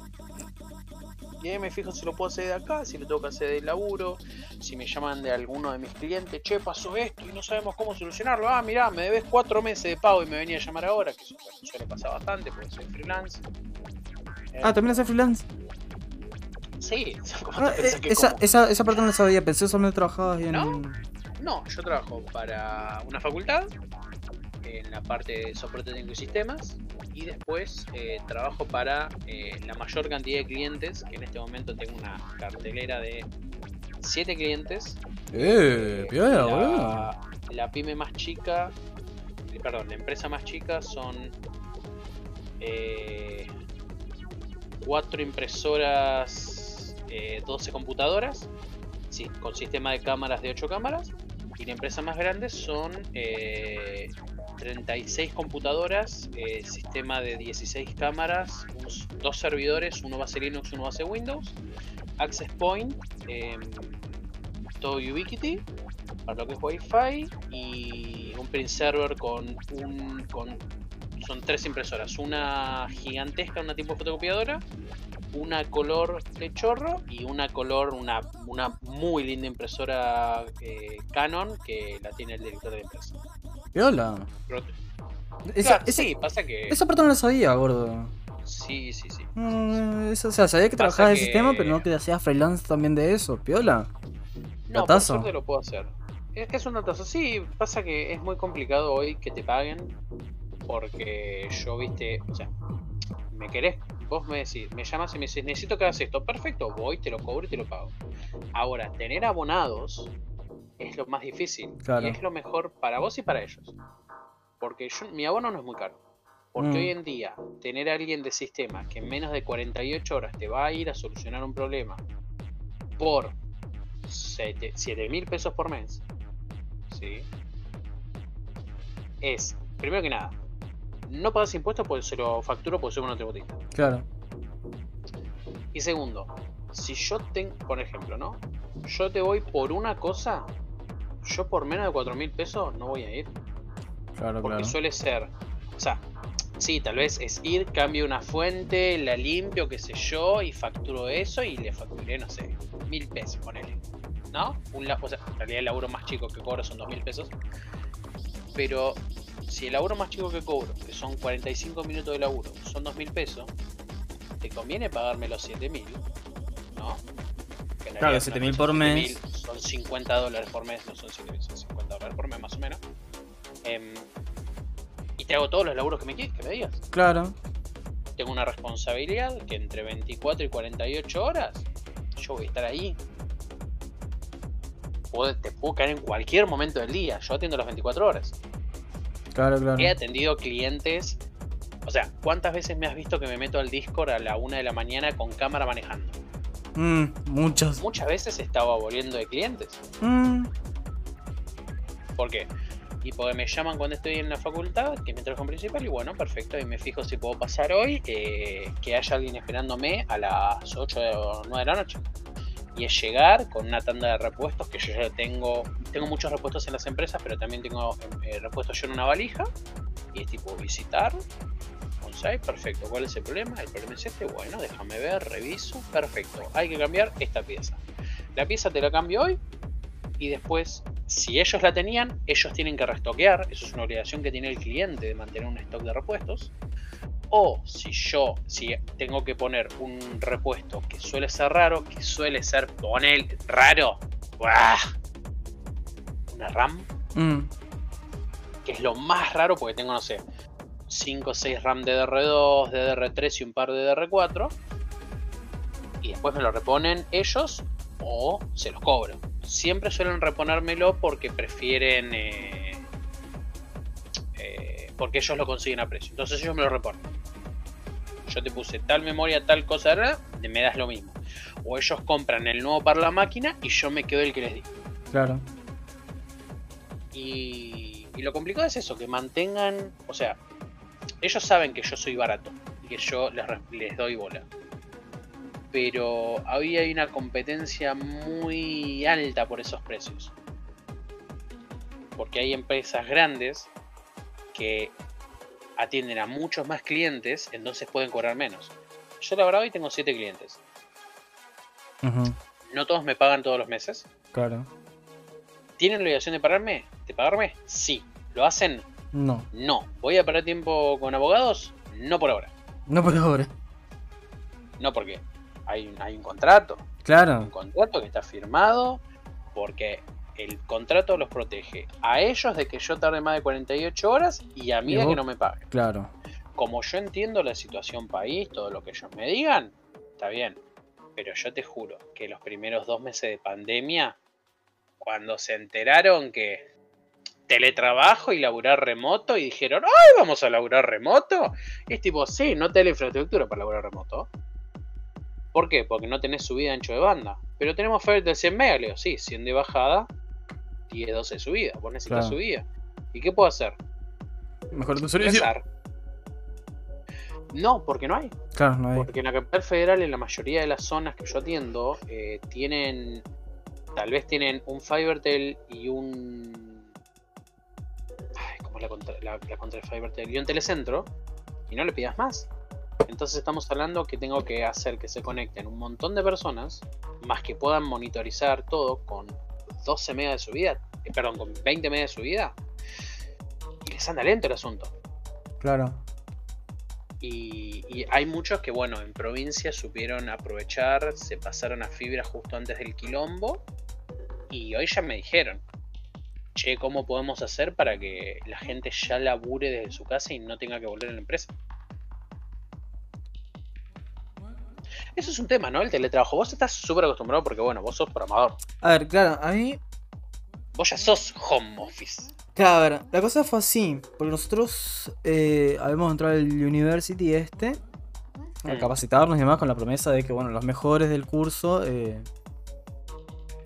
[SPEAKER 3] Y ahí me fijo si lo puedo hacer de acá, si lo tengo que hacer del laburo, si me llaman de alguno de mis clientes, che, pasó esto y no sabemos cómo solucionarlo. Ah, mirá, me debes cuatro meses de pago y me venía a llamar ahora, que eso suele pasar bastante porque soy freelance.
[SPEAKER 2] Ah, ¿también hace freelance?
[SPEAKER 3] sí, ¿cómo
[SPEAKER 2] Ah, eh,
[SPEAKER 3] que
[SPEAKER 2] esa,
[SPEAKER 3] como?
[SPEAKER 2] esa, esa parte no la sabía, pensé solamente trabajabas en.
[SPEAKER 3] ¿No? No, yo trabajo para una facultad en la parte de soporte técnico y sistemas y después eh, trabajo para eh, la mayor cantidad de clientes, que en este momento tengo una cartelera de 7 clientes.
[SPEAKER 2] Eh, piola, boludo.
[SPEAKER 3] la, la pyme más chica, eh, perdón, la empresa más chica son eh, 4 impresoras, eh, 12 computadoras, sí, con sistema de cámaras de 8 cámaras. Y la empresa más grande son eh, 36 computadoras, eh, sistema de 16 cámaras, dos servidores, uno base Linux, uno base Windows, Access Point, em, todo Ubiquiti para lo que es Wi-Fi y un print server con un con son tres impresoras, una gigantesca, una tipo fotocopiadora, una color de chorro y una color, una, una muy linda impresora eh, Canon que la tiene el director de la empresa.
[SPEAKER 2] Viola.
[SPEAKER 3] Pero-
[SPEAKER 2] Esa,
[SPEAKER 3] Claro,
[SPEAKER 2] esa-
[SPEAKER 3] sí, pasa que.
[SPEAKER 2] esa parte no la sabía, gordo.
[SPEAKER 3] Sí, sí, sí.
[SPEAKER 2] Mm, eso, o sea, sabía que
[SPEAKER 3] Pasa
[SPEAKER 2] trabajaba en el
[SPEAKER 3] que-
[SPEAKER 2] sistema, pero no que hacía freelance también de eso. Piola.
[SPEAKER 3] No, por
[SPEAKER 2] Datazo.
[SPEAKER 3] suerte lo puedo hacer. Es, es un datazo. Sí, pasa que es muy complicado hoy que te paguen. Porque yo, viste, o sea, me querés, vos me decís, me llamas y me dices, necesito que hagas esto. Perfecto, voy, te lo cobro y te lo pago. Ahora, tener abonados es lo más difícil.
[SPEAKER 2] Claro.
[SPEAKER 3] Y es lo mejor para vos y para ellos. Porque yo, mi abono no es muy caro. Porque
[SPEAKER 2] Mm.
[SPEAKER 3] hoy en día, tener a alguien de sistema que en menos de 48 horas te va a ir a solucionar un problema por 7 mil pesos por mes, ¿sí? Es, primero que nada, no pagas impuestos porque se lo facturo porque soy una tributista.
[SPEAKER 2] Claro.
[SPEAKER 3] Y segundo, si yo tengo, por ejemplo, ¿no? Yo te voy por una cosa, yo por menos de 4 mil pesos no voy a ir.
[SPEAKER 2] Claro,
[SPEAKER 3] Porque
[SPEAKER 2] claro.
[SPEAKER 3] suele ser, o sea, sí, tal vez es ir, cambio una fuente, la limpio, qué sé yo, y facturo eso y le facturé, no sé, mil pesos, ponele. ¿No? Un, o sea, en realidad el laburo más chico que cobro son dos mil pesos. Pero si el laburo más chico que cobro, que son 45 minutos de laburo, son dos mil pesos, te conviene pagarme los 7 mil, ¿no? Que
[SPEAKER 2] Claro,
[SPEAKER 3] realidad
[SPEAKER 2] 7.000
[SPEAKER 3] no
[SPEAKER 2] por mes.
[SPEAKER 3] 7.000, Son 50 dólares por mes, no son 7.000, son 50 dólares por mes más o menos. Em, y te hago todos los laburos que me, qui- que me digas.
[SPEAKER 2] Claro.
[SPEAKER 3] Tengo una responsabilidad que entre 24 y 48 horas yo voy a estar ahí. Puedo- te puedo caer en cualquier momento del día. Yo atiendo las 24 horas.
[SPEAKER 2] Claro, claro.
[SPEAKER 3] He atendido clientes. O sea, ¿cuántas veces me has visto que me meto al Discord a la 1 de la mañana con cámara manejando?
[SPEAKER 2] Mm, muchos.
[SPEAKER 3] Muchas veces estaba volviendo de clientes.
[SPEAKER 2] Mm,
[SPEAKER 3] ¿Por qué? Y porque me llaman cuando estoy en la facultad, que mi trabajo principal, y bueno, perfecto, y me fijo si puedo pasar hoy, eh, que haya alguien esperándome a las 8 o 9 de la noche. Y es llegar con una tanda de repuestos, que yo ya tengo, tengo muchos repuestos en las empresas, pero también tengo eh, repuestos yo en una valija, y es tipo visitar, on site, perfecto, ¿cuál es el problema? El problema es este, bueno, déjame ver, reviso, perfecto, hay que cambiar esta pieza. La pieza te la cambio hoy, y después si ellos la tenían, ellos tienen que restoquear, eso es una obligación que tiene el cliente de mantener un stock de repuestos. O si yo, si tengo que poner un repuesto que suele ser raro, que suele ser poner raro, ¡buah! una RAM,
[SPEAKER 2] mm,
[SPEAKER 3] que es lo más raro porque tengo, no sé, 5 o 6 RAM DDR2, DDR3 y un par de DDR4. Y después me lo reponen ellos o se los cobro. Siempre suelen reponérmelo porque prefieren... eh, eh, porque ellos lo consiguen a precio. Entonces ellos me lo reponen. Yo te puse tal memoria, tal cosa, me das lo mismo. O ellos compran el nuevo para la máquina y yo me quedo el que les di.
[SPEAKER 2] claro.
[SPEAKER 3] Y, y lo complicado es eso, que mantengan, o sea, ellos saben que yo soy barato y que yo les, les doy bola. Pero hoy hay una competencia muy alta por esos precios. Porque hay empresas grandes que atienden a muchos más clientes, entonces pueden cobrar menos. Yo la verdad hoy tengo 7 clientes. No todos me pagan todos los meses.
[SPEAKER 2] Claro.
[SPEAKER 3] ¿Tienen la obligación de pagarme? ¿De pagarme? Sí. ¿Lo hacen?
[SPEAKER 2] No.
[SPEAKER 3] No. ¿Voy a perder tiempo con abogados? No por ahora.
[SPEAKER 2] No por ahora.
[SPEAKER 3] No porque hay, hay un contrato.
[SPEAKER 2] Claro.
[SPEAKER 3] Un contrato que está firmado porque el contrato los protege a ellos de que yo tarde más de 48 horas y a mí
[SPEAKER 2] ¿Y
[SPEAKER 3] de que no me paguen.
[SPEAKER 2] Claro.
[SPEAKER 3] Como yo entiendo la situación país, todo lo que ellos me digan, está bien. Pero yo te juro que los primeros dos meses de pandemia, cuando se enteraron que teletrabajo y laburar remoto y dijeron, ¡ay, vamos a laburar remoto! Es tipo, sí, no te la infraestructura para laburar remoto. ¿Por qué? Porque no tenés subida ancho de banda. Pero tenemos oferta de 100 megas, le digo, sí, 100 de bajada, 10, 12 de subida. Vos necesitas
[SPEAKER 2] Claro.
[SPEAKER 3] subida. ¿Y qué puedo hacer?
[SPEAKER 2] Mejor tu servicio.
[SPEAKER 3] No, porque no hay.
[SPEAKER 2] Claro, no hay.
[SPEAKER 3] Porque en la capital federal, en la mayoría de las zonas que yo atiendo, eh, tienen tal vez tienen un FiberTel y un. Ay, ¿Cómo es la contra, la, la contra de FiberTel? Y un telecentro. Y no le pidas más. Entonces estamos hablando que tengo que hacer que se conecten un montón de personas, más que puedan monitorizar todo con 12 megas de subida, eh, perdón, con 20 megas de subida. Y les anda lento el asunto.
[SPEAKER 2] Claro.
[SPEAKER 3] Y, y hay muchos que, bueno, en provincia supieron aprovechar, se pasaron a fibra justo antes del quilombo. Y hoy ya me dijeron, che, ¿cómo podemos hacer para que la gente ya labure desde su casa y no tenga que volver a la empresa? Eso es un tema, ¿no? El teletrabajo. Vos estás súper acostumbrado porque, bueno, vos sos programador.
[SPEAKER 2] A ver, claro, a mí.
[SPEAKER 3] Vos ya sos home office.
[SPEAKER 2] Claro, a ver, la cosa fue así. Porque nosotros eh, habíamos entrado al University este. A
[SPEAKER 3] Mm.
[SPEAKER 2] capacitarnos y demás con la promesa de que, bueno, los mejores del curso eh,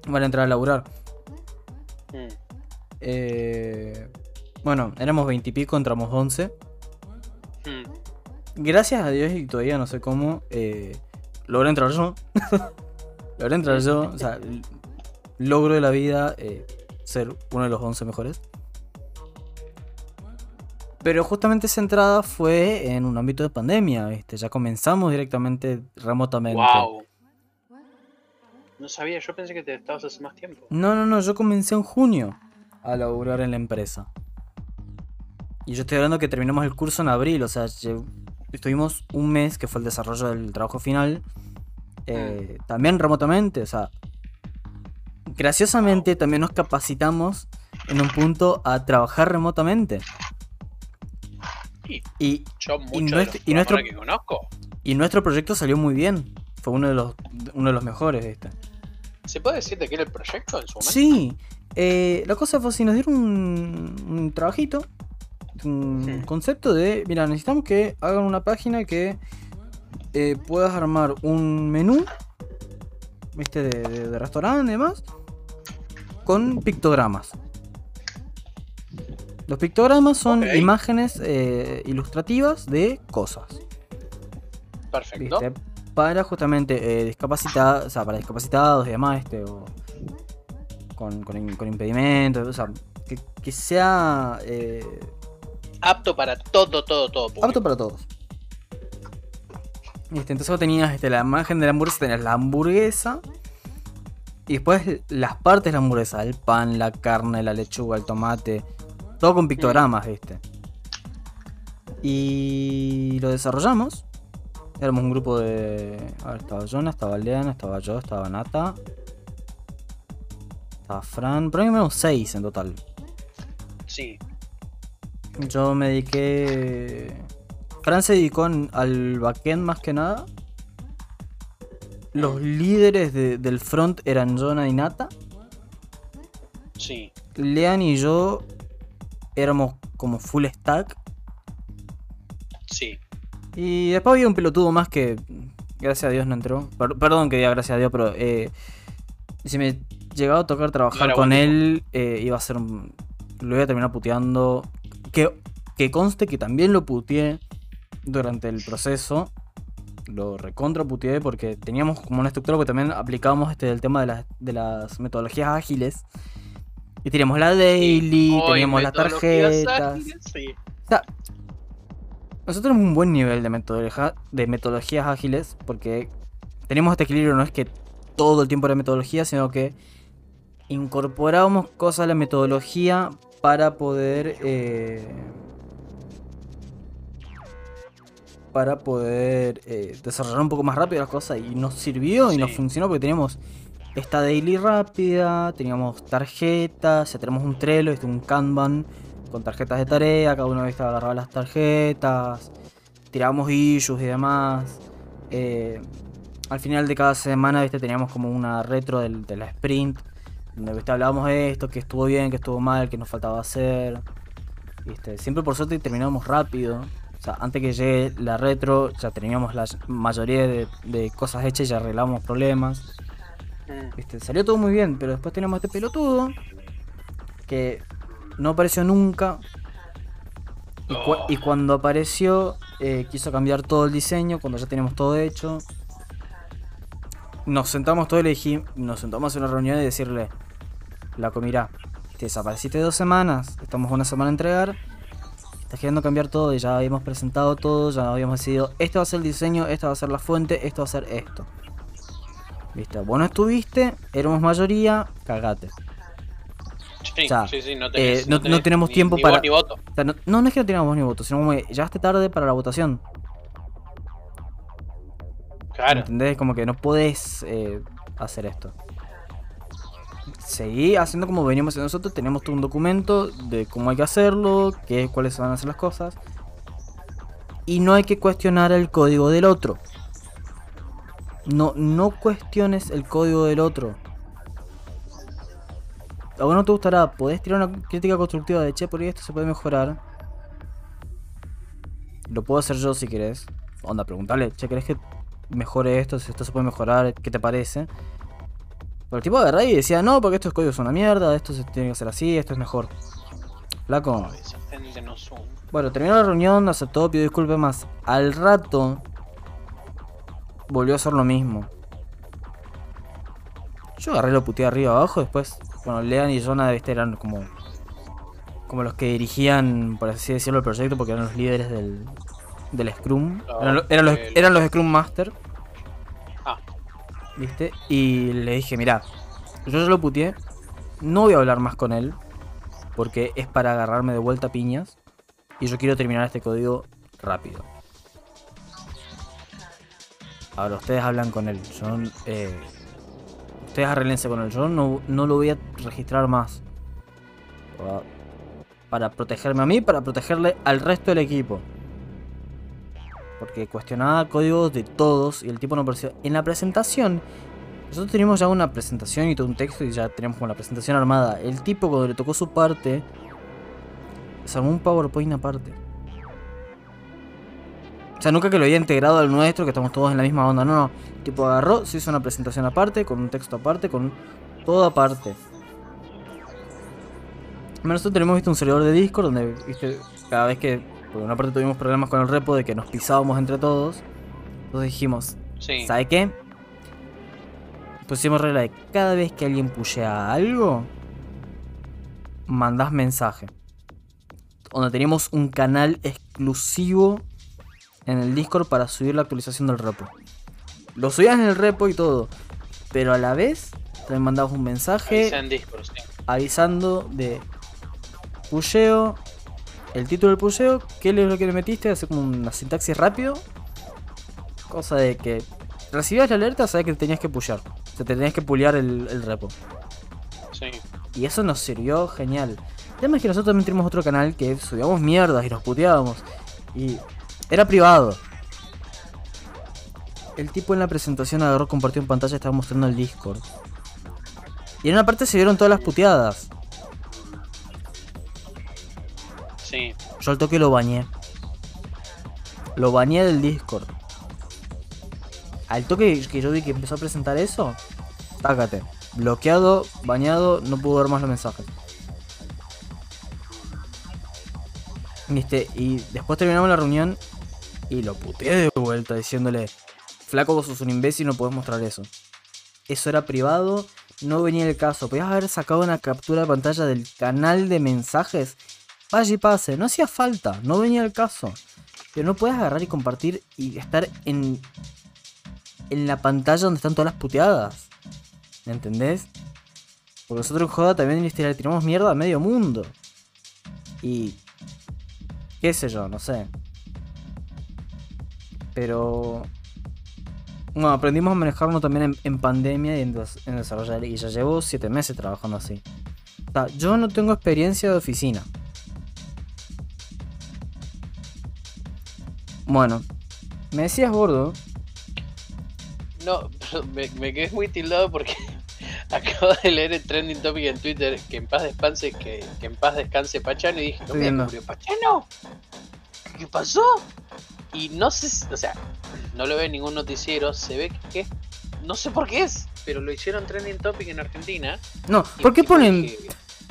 [SPEAKER 2] van a entrar a laburar.
[SPEAKER 3] Mm.
[SPEAKER 2] Eh, bueno, éramos 20 y pico, entramos 11.
[SPEAKER 3] Mm.
[SPEAKER 2] Gracias a Dios y todavía no sé cómo, eh, logré entrar yo. logré entrar yo, o sea, logro de la vida eh, ser uno de los 11 mejores. Pero justamente esa entrada fue en un ámbito de pandemia, ¿viste? Ya comenzamos directamente remotamente.
[SPEAKER 3] Wow. No sabía, yo pensé que te estabas hace más tiempo.
[SPEAKER 2] No, no, no, yo comencé en junio a laburar en la empresa. Y yo estoy hablando que terminamos el curso en abril, o sea, estuvimos un mes que fue el desarrollo del trabajo final, eh, también remotamente, o sea, graciosamente también nos capacitamos en un punto a trabajar remotamente.
[SPEAKER 3] Y
[SPEAKER 2] Y,
[SPEAKER 3] yo, muchos
[SPEAKER 2] nuestro-
[SPEAKER 3] de los
[SPEAKER 2] y nuestro-
[SPEAKER 3] que conozco,
[SPEAKER 2] y nuestro proyecto salió muy bien, fue uno de los, uno de los mejores, ¿viste?
[SPEAKER 3] ¿se puede decir de qué era el proyecto en su momento?
[SPEAKER 2] Sí, eh, la cosa fue así, nos dieron un, un trabajito, un
[SPEAKER 3] Sí.
[SPEAKER 2] concepto de, mira, necesitamos que hagan una página que eh, puedas armar un menú, viste, de, de, de restaurante y demás, con pictogramas. Los pictogramas son imágenes eh, ilustrativas de cosas.
[SPEAKER 3] Perfecto.
[SPEAKER 2] ¿viste? Para justamente eh, discapacitados, o sea, para discapacitados y demás, este, o con, con, impedimentos, o sea, que, que sea eh,
[SPEAKER 3] Apto para todo, todo, todo. público.
[SPEAKER 2] apto para todos. Este, entonces vos tenías este, la imagen de la hamburguesa, tenías la hamburguesa y después las partes de la hamburguesa, el pan, la carne, la lechuga, el tomate, todo con pictogramas, ¿viste? Y lo desarrollamos. Éramos un grupo de. A ver, estaba Jonah, estaba Leana, estaba yo, estaba Nata. Estaba Fran. Pero menos seis en total.
[SPEAKER 3] Sí.
[SPEAKER 2] Yo me dediqué. Fran se dedicó al backend más que nada. Los líderes de- del front eran Jonah y Nata.
[SPEAKER 3] Sí.
[SPEAKER 2] Lean y yo éramos como full stack.
[SPEAKER 3] Sí.
[SPEAKER 2] Y después había un pelotudo más que, gracias a Dios, no entró. Per- perdón que diga gracias a Dios, pero eh, si me llegaba a tocar trabajar con él, eh, iba a ser. un- Lo iba a terminar puteando. Que, que conste que también lo puteé durante el proceso. Lo recontra puteé porque teníamos como una estructura que también aplicábamos este, el tema de las, de las metodologías ágiles. Y teníamos la daily,
[SPEAKER 3] Hoy,
[SPEAKER 2] teníamos las tarjetas.
[SPEAKER 3] ágiles, Sí.
[SPEAKER 2] O sea, nosotros tenemos un buen nivel de, metodología- de metodologías ágiles porque tenemos este equilibrio, no es que todo el tiempo era metodología, sino que incorporábamos cosas a la metodología para poder... eh, para poder eh, desarrollar un poco más rápido las cosas y nos sirvió y nos funcionó porque teníamos esta daily rápida, teníamos tarjetas, ya tenemos un Trello, este, un Kanban con tarjetas de tarea, cada uno ¿viste? agarraba las tarjetas, tirábamos issues y demás. eh, al final de cada semana ¿viste? teníamos como una retro del- de la sprint, donde hablábamos de esto, que estuvo bien, que estuvo mal, que nos faltaba hacer. ¿viste? Siempre por suerte terminábamos rápido. O sea, antes que llegue la retro, ya teníamos la mayoría de, de cosas hechas y ya arreglamos problemas.
[SPEAKER 3] Mm.
[SPEAKER 2] ¿Viste? Salió todo muy bien, pero después tenemos este pelotudo que no apareció nunca. Y, y cuando apareció, eh, quiso cambiar todo el diseño cuando ya teníamos todo hecho. nos sentamos todos y le dijimos, nos sentamos en una reunión y decirle, la comida, te desapareciste dos semanas, estamos una semana a entregar, estás queriendo cambiar todo y ya habíamos presentado todo, ya habíamos decidido, esto va a ser el diseño, esta va a ser la fuente, esto va a ser esto. Viste, vos no estuviste, éramos mayoría, cagate.
[SPEAKER 3] Sí,
[SPEAKER 2] O sea,
[SPEAKER 3] sí, sí, no,
[SPEAKER 2] eh,
[SPEAKER 3] tenés,
[SPEAKER 2] no- no
[SPEAKER 3] tenés
[SPEAKER 2] tenemos
[SPEAKER 3] ni-
[SPEAKER 2] tiempo
[SPEAKER 3] ni
[SPEAKER 2] para-
[SPEAKER 3] voz ni voto.
[SPEAKER 2] O sea, no, no, es que no teníamos ni voto, sino como que llegaste tarde para la votación.
[SPEAKER 3] Claro.
[SPEAKER 2] ¿Entendés? Como que no podés eh, hacer esto. Seguí haciendo como veníamos haciendo nosotros, teníamos todo un documento de cómo hay que hacerlo, qué, cuáles van a ser las cosas. Y no hay que cuestionar el código del otro. No, no cuestiones el código del otro. A vos no te gustará, podés tirar una crítica constructiva de che, por ahí esto se puede mejorar. Lo puedo hacer yo si querés. Onda, preguntarle, che, ¿querés que mejore esto? Si esto se puede mejorar, ¿qué te parece? Pero el tipo agarraba y decía, no, porque estos códigos son una mierda, esto se tiene que hacer así, esto es mejor. Flaco. Bueno, terminó la reunión, aceptó, pidió disculpas más. Al rato volvió a hacer lo mismo. Yo agarré lo puteé arriba abajo, después, bueno, Lean y Jonah ¿viste? eran como como los que dirigían, por así decirlo, el proyecto porque eran los líderes del, del Scrum. Eran, eran los, eran los Scrum Master, Y le dije, mira, yo ya lo puteé, no voy a hablar más con él porque es para agarrarme de vuelta piñas y yo quiero terminar este código rápido. Ahora ustedes hablan con él, yo, eh, ustedes arreglense con él, yo no, no lo voy a registrar más. Pa- Para protegerme a mí, para protegerle al resto del equipo. Porque cuestionaba códigos de todos y el tipo no parecía. En la presentación, nosotros teníamos ya una presentación y todo un texto y ya teníamos como la presentación armada. El tipo cuando le tocó su parte, se un PowerPoint aparte. O sea, nunca que lo había integrado al nuestro, que estamos todos en la misma onda. No, no. El tipo agarró, se hizo una presentación aparte, con un texto aparte, con todo aparte. Nosotros tenemos visto un servidor de Discord donde, viste, cada vez que, por una parte tuvimos problemas con el repo de que nos pisábamos entre todos. Entonces dijimos,
[SPEAKER 3] sí.
[SPEAKER 2] ¿sabe qué? Pusimos regla de cada vez que alguien pushea algo, mandás mensaje. Donde teníamos un canal exclusivo en el Discord para subir la actualización del repo. Lo subías en el repo y todo. Pero a la vez también mandabas un mensaje
[SPEAKER 3] Avisa en Discord, sí.
[SPEAKER 2] avisando de pusheo, el título del pusheo, qué es lo que le metiste, hace como una sintaxis rápido. Cosa de que recibías la alerta, sabes que tenías que pushear. Te tenías que pulear el, el repo.
[SPEAKER 3] Sí.
[SPEAKER 2] Y eso nos sirvió genial. El tema es que nosotros también tenemos otro canal que subíamos mierdas y nos puteábamos. Y era privado. El tipo en la presentación agarró, compartió en pantalla, estaba mostrando el Discord. Y en una parte se vieron todas las puteadas.
[SPEAKER 3] Sí.
[SPEAKER 2] Yo al toque lo bañé. Lo bañé del Discord. Al toque que yo vi que empezó a presentar eso, tácate. Bloqueado, bañado, no pudo ver más los mensajes. Viste, y después terminamos la reunión y lo puteé de vuelta diciéndole, flaco vos sos un imbécil, no podés mostrar eso. Eso era privado, no venía el caso. Podías haber sacado una captura de pantalla del canal de mensajes Vaya y pase, no hacía falta, no venía el caso. Pero no puedes agarrar y compartir y estar en, en la pantalla donde están todas las puteadas. ¿Me entendés? Porque nosotros Joda también le tiramos mierda a medio mundo. Y. qué sé yo, no sé. Pero. Bueno, aprendimos a manejarnos también en, en pandemia y en, des- en desarrollar. Y ya llevo 7 meses trabajando así. O sea, yo no tengo experiencia de oficina. Bueno, me decías gordo.
[SPEAKER 3] No, me, me quedé muy tildado porque acabo de leer el trending topic en Twitter que en paz descanse, que, que en paz descanse Pachano y dije, no me murió Pachano. ¿Qué pasó? Y no sé, o sea, no lo veo en ningún noticiero, se ve que no sé por qué es, pero lo hicieron trending topic en Argentina.
[SPEAKER 2] No, ¿por qué ponen.?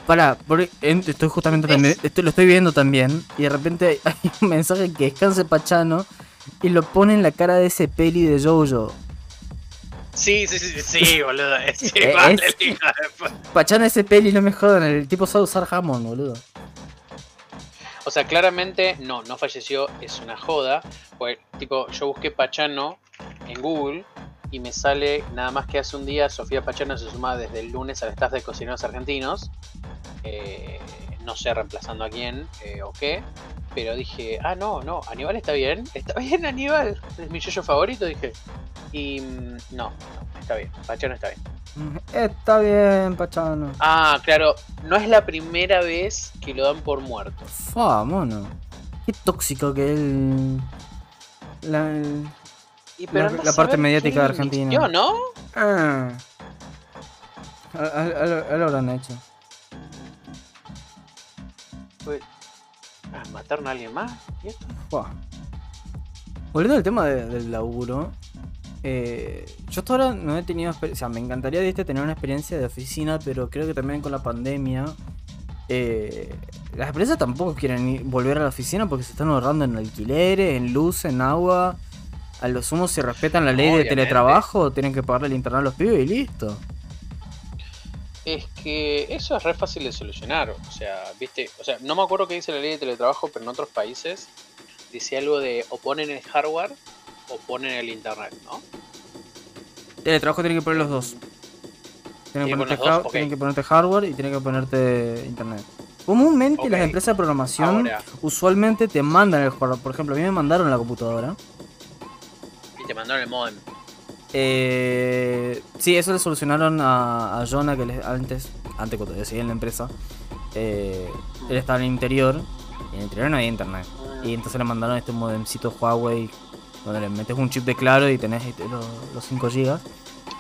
[SPEAKER 2] Pará, porque estoy justamente también. Esto lo estoy viendo también. Y de repente hay, un mensaje que descanse Pachano. Y lo pone en la cara de ese peli de Jojo.
[SPEAKER 3] Sí, sí, sí, sí, boludo. Sí, vale,
[SPEAKER 2] es-. Pachana ese peli, no me jodan, el tipo sabe usar Hammond, boludo.
[SPEAKER 3] O sea, claramente no, no falleció, es una joda. Pues, tipo, yo busqué Pachano en Google y me sale nada más que hace un día Sofía Pachano se suma desde el lunes al staff de Cocineros Argentinos. Eh, no sé reemplazando a quién eh, o qué. Pero dije, ah, no, no, Aníbal está bien. Está bien, Aníbal. Es mi yoyo favorito, dije. Y mm, no, no, está bien. Pachano está bien.
[SPEAKER 2] Está bien, Pachano.
[SPEAKER 3] Ah, claro, no es la primera vez que lo dan por muerto.
[SPEAKER 2] Fa, mono. Qué tóxico que él. La, el-
[SPEAKER 3] Y
[SPEAKER 2] La- parte mediática de Argentina.
[SPEAKER 3] mintió, ¿no?
[SPEAKER 2] Ah. A- a- a- a lo habrán hecho.
[SPEAKER 3] ¿Mataron a alguien más? ¿Y esto?
[SPEAKER 2] Fua. Volviendo al tema de- del laburo. eh, yo hasta ahora no he tenido experiencia. O sea, me encantaría ¿viste, tener una experiencia de oficina, pero creo que también con la pandemia. eh, las empresas tampoco quieren ir- volver a la oficina porque se están ahorrando en alquileres, en luz, en agua. A lo sumo, si respetan la ley de teletrabajo, tienen que pagarle el internet a los pibes y listo.
[SPEAKER 3] Es que eso es re fácil de solucionar. O sea, viste, o sea, no me acuerdo qué dice la ley de teletrabajo, pero en otros países dice algo de o ponen el hardware o ponen el internet, ¿no?
[SPEAKER 2] Teletrabajo tiene que poner los dos. Tienen que,
[SPEAKER 3] ¿Tiene que
[SPEAKER 2] ponerte
[SPEAKER 3] dos?
[SPEAKER 2] tienen que ponerte hardware y tienen que ponerte internet. Comúnmente las empresas de programación
[SPEAKER 3] Ahora.
[SPEAKER 2] usualmente te mandan el hardware. Por ejemplo, a mí me mandaron la computadora.
[SPEAKER 3] Y te mandaron el modem.
[SPEAKER 2] Eh, sí, eso le solucionaron a, a Jonah, que les- antes, antes cuando yo seguía en la empresa, eh, él estaba en el interior y en el interior no había internet. Y entonces le mandaron este modemcito Huawei donde le metes un chip de claro y tenés este, los, los 5 GB.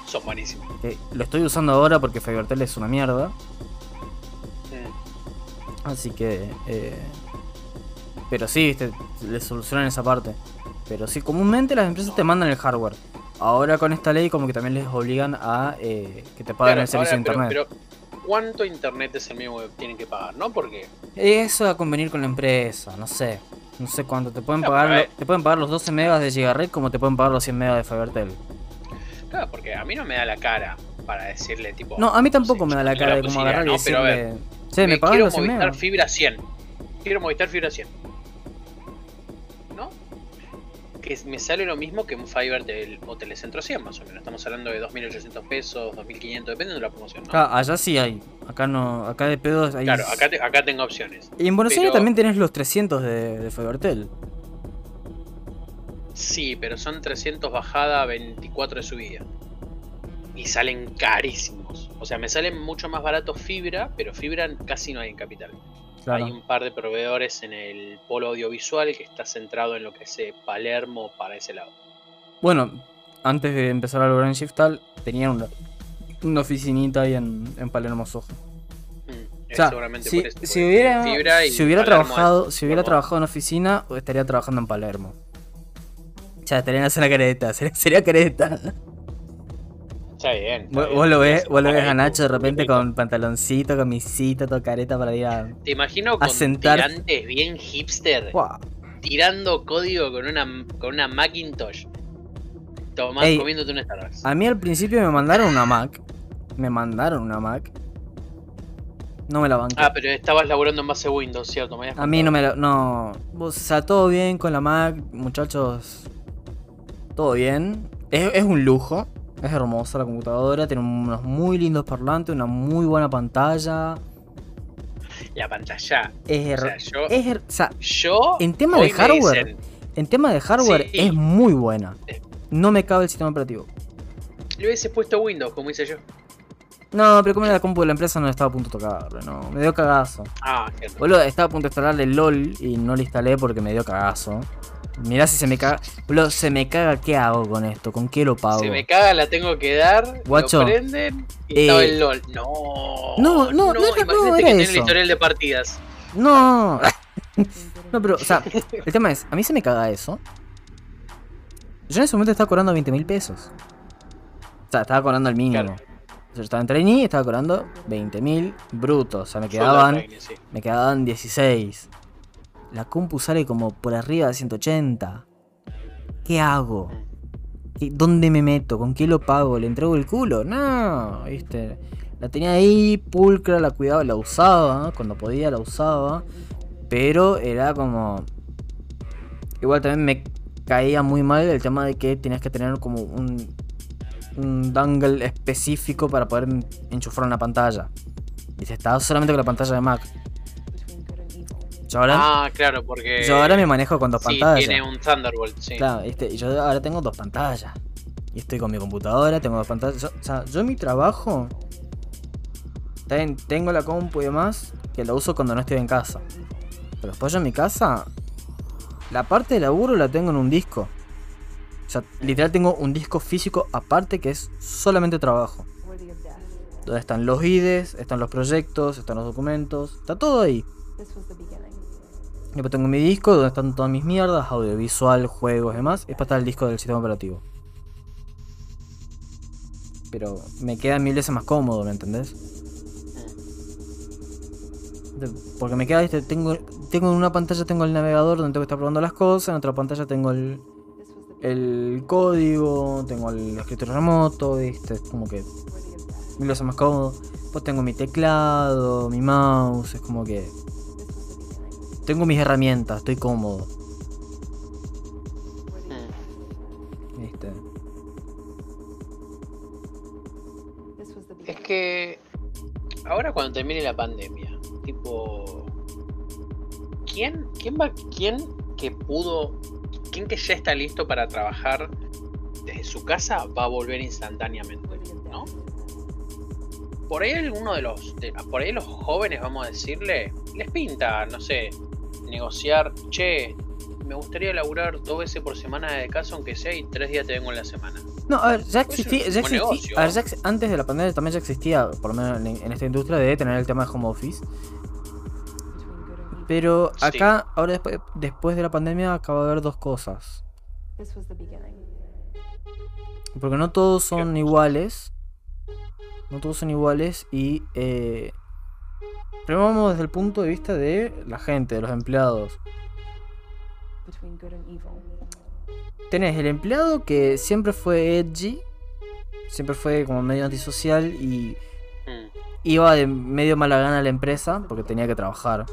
[SPEAKER 3] Son buenísimos.
[SPEAKER 2] Que lo estoy usando ahora porque Fivertel es una mierda.
[SPEAKER 3] Mm.
[SPEAKER 2] Así que. eh, pero sí, viste, le solucionan esa parte. Pero sí, comúnmente las empresas te mandan el hardware. Ahora con esta ley, como que también les obligan a eh, que te paguen
[SPEAKER 3] Claro,
[SPEAKER 2] el servicio
[SPEAKER 3] ahora,
[SPEAKER 2] de internet.
[SPEAKER 3] Pero, ¿cuánto internet es el mismo que tienen que pagar, no? Porque
[SPEAKER 2] Eso a convenir con la empresa, no sé. No sé cuánto. Te pueden
[SPEAKER 3] No,
[SPEAKER 2] pagar
[SPEAKER 3] pero,
[SPEAKER 2] te pueden pagar los 12 megas de Gigaret como te pueden pagar los 100 megas de Fivertel.
[SPEAKER 3] Claro, porque a mí no me da la cara para decirle tipo.
[SPEAKER 2] No, a mí tampoco
[SPEAKER 3] sé,
[SPEAKER 2] me da la cara de cómo agarrar y
[SPEAKER 3] ¿no? Pero a ver,
[SPEAKER 2] Che, me
[SPEAKER 3] me
[SPEAKER 2] pagas
[SPEAKER 3] quiero
[SPEAKER 2] los 100
[SPEAKER 3] Movistar
[SPEAKER 2] megas.
[SPEAKER 3] fibra 100. Quiero Movistar fibra 100. Que me sale lo mismo que un Fiverr del o Telecentro 100, más o menos. Estamos hablando de 2.800 pesos, 2.500, depende de la promoción, ¿no?
[SPEAKER 2] Acá- allá sí hay. Acá no. Acá de pedos hay.
[SPEAKER 3] Claro, acá, te- acá tengo opciones.
[SPEAKER 2] Y en Buenos Aires
[SPEAKER 3] pero-
[SPEAKER 2] también tenés los 300 de, de Fivertel.
[SPEAKER 3] Sí, pero son 300 bajada, 24 de subida. Y salen carísimos. O sea, me salen mucho más baratos fibra, pero fibra casi no hay en Capital.
[SPEAKER 2] Claro.
[SPEAKER 3] Hay un par de proveedores en el polo audiovisual que está centrado en lo que es eh, Palermo para ese lado.
[SPEAKER 2] Bueno, antes de empezar a lograr en Shiftal, tenían una, una oficinita ahí en, en Palermo Soho.
[SPEAKER 3] Mm,
[SPEAKER 2] O
[SPEAKER 3] es
[SPEAKER 2] sea,
[SPEAKER 3] seguramente
[SPEAKER 2] si,
[SPEAKER 3] por eso,
[SPEAKER 2] si hubiera, si hubiera trabajado,
[SPEAKER 3] es
[SPEAKER 2] si hubiera trabajado en oficina, estaría trabajando en Palermo. Ya, estarían haciendo careta, sería, sería careta.
[SPEAKER 3] Está bien. está
[SPEAKER 2] Vos,
[SPEAKER 3] bien.
[SPEAKER 2] lo ves,
[SPEAKER 3] Es
[SPEAKER 2] vos lo ves
[SPEAKER 3] para
[SPEAKER 2] a Nacho de repente con pantaloncito, camisita, todo careta para ir a.
[SPEAKER 3] Te imagino con
[SPEAKER 2] sentar-
[SPEAKER 3] tirantes bien hipster, tirando código con una, con una Macintosh. Tomás
[SPEAKER 2] Ey,
[SPEAKER 3] comiéndote un Starbucks.
[SPEAKER 2] A mí al principio me mandaron una Mac. Me mandaron una Mac. No me la banqué.
[SPEAKER 3] Ah, pero estabas laburando en base Windows, ¿cierto? Me
[SPEAKER 2] A mí no me la. No. O sea, todo bien con la Mac, muchachos. Todo bien. Es, es un lujo. Es hermosa la computadora. Tiene unos muy lindos parlantes, una muy buena pantalla.
[SPEAKER 3] La pantalla.
[SPEAKER 2] Es,
[SPEAKER 3] O
[SPEAKER 2] her-
[SPEAKER 3] sea,
[SPEAKER 2] her- o sea,
[SPEAKER 3] yo
[SPEAKER 2] en tema de hardware,
[SPEAKER 3] dicen-
[SPEAKER 2] en tema de hardware
[SPEAKER 3] Sí.
[SPEAKER 2] es muy buena. No me cabe el sistema operativo.
[SPEAKER 3] le hubiese puesto Windows, como hice yo.
[SPEAKER 2] No, pero como la compu de la empresa no estaba a punto de tocarle, no. Me dio cagazo.
[SPEAKER 3] Ah, cierto.
[SPEAKER 2] Boludo, estaba a punto de instalarle LOL y no lo instalé porque me dio cagazo. Mirá si se me caga. Boludo, se me caga, ¿qué hago con esto? ¿Con qué lo pago?
[SPEAKER 3] Se me caga, la tengo que dar.
[SPEAKER 2] Guacho,
[SPEAKER 3] Lo prenden y
[SPEAKER 2] eh,
[SPEAKER 3] estaba el LOL. No.
[SPEAKER 2] no, no, no era-
[SPEAKER 3] imagínate
[SPEAKER 2] no
[SPEAKER 3] que
[SPEAKER 2] era
[SPEAKER 3] tiene
[SPEAKER 2] eso.
[SPEAKER 3] el historial de partidas.
[SPEAKER 2] No. no, pero, o sea, el tema es, a mí se me caga eso. Yo en ese momento estaba cobrando 20 mil pesos. O sea, estaba cobrando el mínimo.
[SPEAKER 3] Claro.
[SPEAKER 2] Yo estaba en trainee y estaba cobrando 20 mil brutos. O sea, me quedaban,
[SPEAKER 3] sí.
[SPEAKER 2] me quedaban 16. La compu sale como por arriba de 180. ¿Qué hago? ¿qué- ¿dónde me meto? ¿Con qué lo pago? ¿Le entrego el culo? No, viste. La tenía ahí, pulcra, la cuidaba, la usaba, cuando podía la usaba. Pero era como. Igual también me caía muy mal el tema de que tenías que tener como un, un dangle específico para poder en- enchufar una pantalla. Y se estaba solamente con la pantalla de Mac. Yo ahora,
[SPEAKER 3] Ah, claro, porque.
[SPEAKER 2] yo ahora me manejo con dos
[SPEAKER 3] sí,
[SPEAKER 2] pantallas.
[SPEAKER 3] tiene un Thunderbolt, sí.
[SPEAKER 2] Claro, ¿viste? Y yo ahora tengo dos pantallas. Y estoy con mi computadora, tengo dos pantallas. Yo- o sea, yo en mi trabajo. ten- tengo la compu y demás. Que la uso cuando no estoy en casa. Pero después yo en mi casa. La parte de laburo la tengo en un disco. O sea, literal tengo un disco físico aparte que es solamente trabajo. Donde están los IDEs, están los proyectos, están los documentos. Está todo ahí. Después tengo mi disco donde están todas mis mierdas, audiovisual, juegos y demás. Después está el disco del sistema operativo. Pero me queda mil veces más cómodo, ¿me entendés? Porque me queda, ¿viste? tengo, tengo en una pantalla tengo el navegador donde tengo que estar probando las cosas, en otra pantalla tengo el, el código, tengo el escritorio remoto, ¿viste? Es como que mil veces más cómodo. Después tengo mi teclado, mi mouse, es como que tengo mis herramientas, estoy cómodo,
[SPEAKER 3] Mm.
[SPEAKER 2] ¿viste?
[SPEAKER 3] Es que. Ahora cuando termine la pandemia, tipo. ¿Quién, quién va, quién que pudo, quién que ya está listo para trabajar desde su casa va a volver instantáneamente, ¿no? Por ahí alguno de los, de- por ahí los jóvenes, vamos a decirle, les pinta, no sé, negociar, che, me gustaría laburar dos veces por semana de casa, aunque sea, y tres días te vengo en la semana.
[SPEAKER 2] No, a ver, ya existía, ya existía-
[SPEAKER 3] negocio.
[SPEAKER 2] a ver, ya ex- antes de la pandemia también ya existía, por lo menos en, en esta industria, de tener el tema de home office. Pero
[SPEAKER 3] Sí.
[SPEAKER 2] acá, ahora después, después de la pandemia, acaba de haber dos cosas. Porque no todos son iguales. No todos son iguales y... Eh, primero vamos desde el punto de vista de la gente, de los empleados. Tenés el empleado que siempre fue edgy, siempre fue como medio antisocial y
[SPEAKER 3] Mm,
[SPEAKER 2] iba de medio mala gana a la empresa porque tenía que trabajar.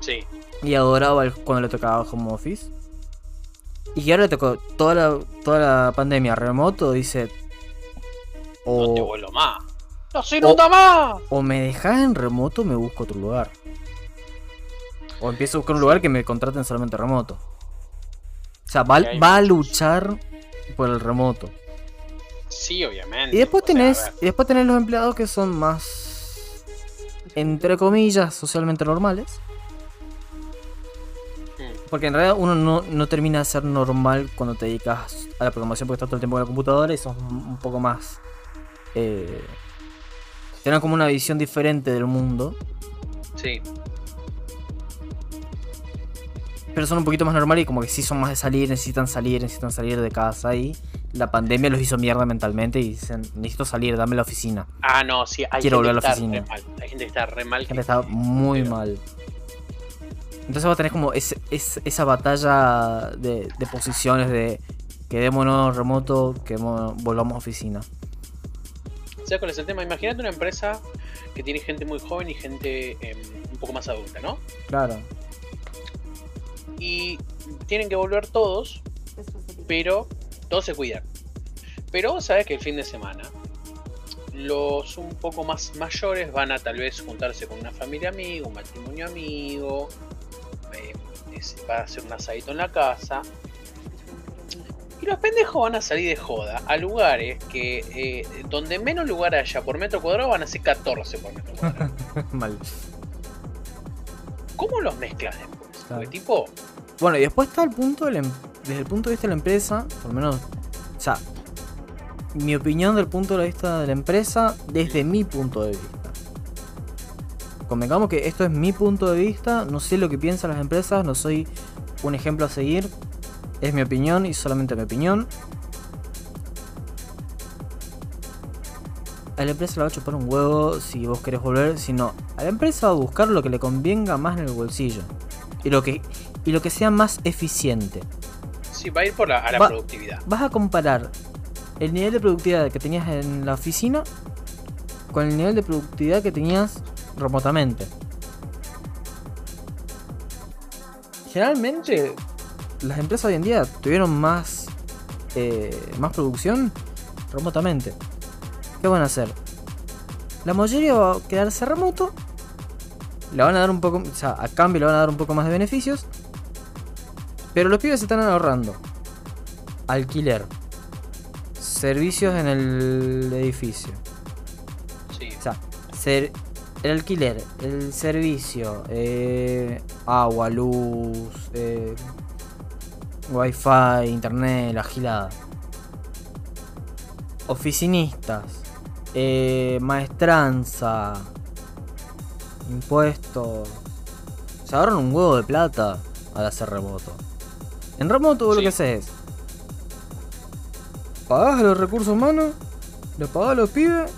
[SPEAKER 3] sí,
[SPEAKER 2] Y adoraba el- cuando le tocaba home office. Y que ahora le tocó toda la, toda la pandemia remoto, dice...
[SPEAKER 3] no te
[SPEAKER 2] O,
[SPEAKER 3] vuelo más. ¡No nunca más!
[SPEAKER 2] o me dejas en remoto o me busco otro lugar. O empiezo a buscar un lugar que me contraten solamente remoto. O sea, va, va a luchar por el remoto.
[SPEAKER 3] Sí, obviamente.
[SPEAKER 2] Y después
[SPEAKER 3] o sea,
[SPEAKER 2] tenés, y después tenés los empleados que son más, entre comillas, socialmente normales.
[SPEAKER 3] mm,
[SPEAKER 2] Porque en realidad uno no, no termina de ser normal cuando te dedicas a la programación porque estás todo el tiempo en la computadora y sos un un poco más... Eh, tienen como una visión diferente del mundo.
[SPEAKER 3] Sí,
[SPEAKER 2] Pero son un poquito más normales y como que sí son más de salir, necesitan salir, necesitan salir de casa y la pandemia los hizo mierda mentalmente y dicen, necesito salir, dame la oficina.
[SPEAKER 3] Ah, no, sí, hay
[SPEAKER 2] Quiero
[SPEAKER 3] gente
[SPEAKER 2] volver a la
[SPEAKER 3] que
[SPEAKER 2] oficina.
[SPEAKER 3] mal. Hay gente que está re mal. Que-
[SPEAKER 2] gente está muy
[SPEAKER 3] pero-
[SPEAKER 2] mal. Entonces vos tenés como ese- es- esa batalla de, de posiciones de quedémonos remoto, que volvamos a oficina.
[SPEAKER 3] ¿Sabes cuál es el tema? Imagínate una empresa que tiene gente muy joven y gente em, un poco más adulta, ¿no?
[SPEAKER 2] Claro.
[SPEAKER 3] Y tienen que volver todos, pero todos se cuidan. Pero vos sabés que el fin de semana los un poco más mayores van a tal vez juntarse con una familia amiga, un matrimonio amigo, eh, va a hacer un asadito en la casa. Y los pendejos van a salir de joda a lugares que eh, donde menos lugar haya por metro cuadrado van a ser 14 por metro cuadrado.
[SPEAKER 2] mal.
[SPEAKER 3] ¿Cómo los mezclas después?
[SPEAKER 2] Claro.
[SPEAKER 3] Porque tipo,
[SPEAKER 2] Bueno, y después está el punto del em- desde el punto de vista de la empresa, por lo menos, o sea, mi opinión del punto de vista de la empresa desde mi punto de vista. Convengamos que esto es mi punto de vista, no sé lo que piensan las empresas, no soy un ejemplo a seguir, es mi opinión y solamente mi opinión. A la empresa le va a chupar un huevo si vos querés volver, sino a la empresa va a buscar lo que le convenga más en el bolsillo y lo que y lo que sea más eficiente.
[SPEAKER 3] sí, va a ir por la, a la
[SPEAKER 2] Va-
[SPEAKER 3] productividad.
[SPEAKER 2] Vas a comparar el nivel de productividad que tenías en la oficina con el nivel de productividad que tenías remotamente. Generalmente, las empresas hoy en día tuvieron más, eh, más producción remotamente. ¿Qué van a hacer? La mayoría va a quedarse remoto. Le van a dar un poco, o sea, a cambio le van a dar un poco más de beneficios. Pero los pibes se están ahorrando. Alquiler. Servicios en el edificio.
[SPEAKER 3] Sí.
[SPEAKER 2] O sea, ser, el alquiler, el servicio, eh, agua, luz, eh, wifi, internet, la gilada. Oficinistas, eh, maestranza, impuestos. Se ahorran un huevo de plata al hacer remoto. En remoto vos lo que haces es pagás los recursos humanos, le pagás a los pibes,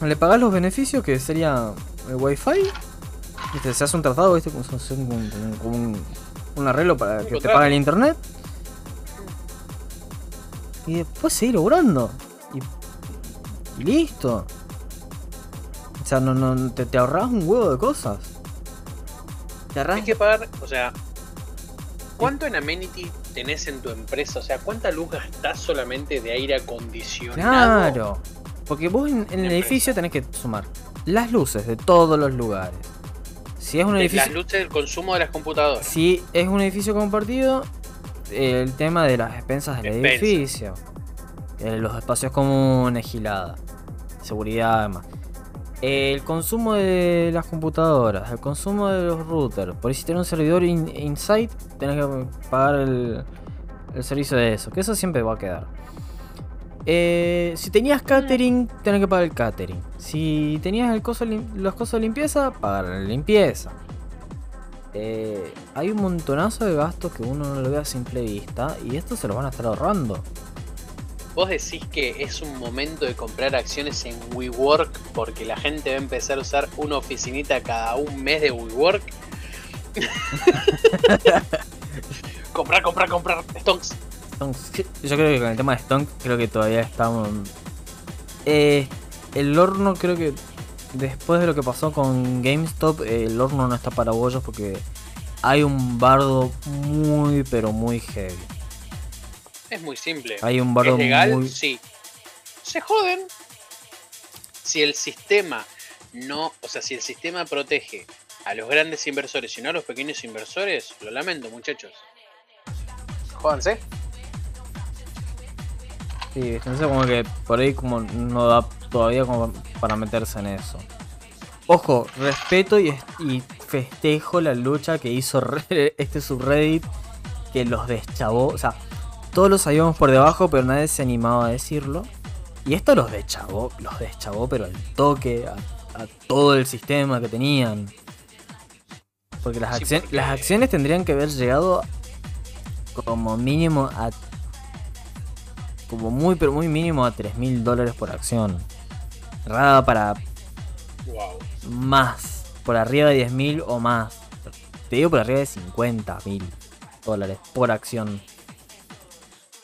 [SPEAKER 2] le pagás los beneficios que sería el wifi, ¿viste? se hace un tratado, ¿viste? Como, un- como un- un arreglo para que te pague el internet. Y después seguir laburando. Y, y listo. O sea, no, no, te, te ahorras un huevo de cosas. Te ahorras
[SPEAKER 3] Hay que pagar, o sea, ¿cuánto en amenity tenés en tu empresa? O sea, ¿cuánta luz gastás solamente de aire acondicionado?
[SPEAKER 2] Claro. Porque vos en, en el edificio tenés que sumar las luces de todos los lugares. Si es un edificio.
[SPEAKER 3] Las luces del consumo de las computadoras.
[SPEAKER 2] Si es un edificio compartido, el tema de las expensas del
[SPEAKER 3] Expensa.
[SPEAKER 2] edificio. eh, los espacios comunes, gilada. Seguridad, además. El consumo de las computadoras, el consumo de los routers. Por si tenés un servidor in- inside, tenés que pagar el, el servicio de eso. Que eso siempre va a quedar. Eh, si tenías catering, tenés que pagar el catering. Si tenías el coso lim- los cosas de limpieza, pagar la limpieza. Eh, hay un montonazo de gastos que uno no lo ve a simple vista y esto se lo van a estar ahorrando.
[SPEAKER 3] Vos decís que es un momento de comprar acciones en WeWork porque la gente va a empezar a usar una oficinita cada un mes de WeWork. comprar, comprar, comprar. Stonks.
[SPEAKER 2] Stonks, Yo creo que con el tema de Stonk, creo que todavía estamos. Eh, el horno, creo que después de lo que pasó con GameStop, eh, el horno no está para bollos porque hay un bardo muy, pero muy heavy.
[SPEAKER 3] Es muy simple.
[SPEAKER 2] Hay un bardo
[SPEAKER 3] ¿Es legal?
[SPEAKER 2] muy.
[SPEAKER 3] Sí. Se joden. Si el sistema no, o sea, si el sistema protege a los grandes inversores y no a los pequeños inversores, lo lamento, muchachos. Jódanse.
[SPEAKER 2] Sí, entonces como que por ahí como no da todavía como para meterse en eso. Ojo, respeto y, y festejo la lucha que hizo este subreddit que los deschavó. O sea, todos lo sabíamos por debajo, pero nadie se animaba a decirlo. Y esto los deschavó, los deschavó, pero al toque, a, a todo el sistema que tenían. Porque las,
[SPEAKER 3] Sí,
[SPEAKER 2] acci-
[SPEAKER 3] porque-
[SPEAKER 2] las acciones tendrían que haber llegado como mínimo a como muy pero muy mínimo a 3 mil dólares por acción. Rada para
[SPEAKER 3] Wow.
[SPEAKER 2] más, por arriba de 10 mil o más. Te digo por arriba de 50 mil dólares por acción.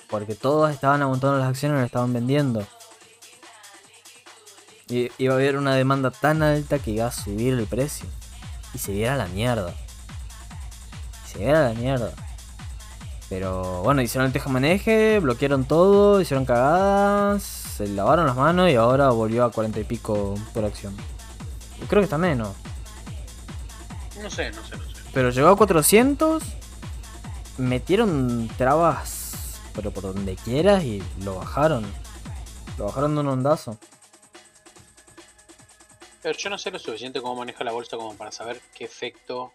[SPEAKER 2] Porque todos estaban amontando las acciones y las estaban vendiendo. Y iba a haber una demanda tan alta que iba a subir el precio. Y se diera la mierda. Se diera la mierda. Pero bueno, hicieron el tejamaneje, bloquearon todo, hicieron cagadas, se lavaron las manos y ahora volvió a 40 y pico por acción. Creo que está menos.
[SPEAKER 3] No sé, no sé, no sé.
[SPEAKER 2] Pero llegó a 400, metieron trabas, pero por donde quieras y lo bajaron. Lo bajaron de un ondazo.
[SPEAKER 3] Pero yo no sé lo suficiente cómo maneja la bolsa como para saber qué efecto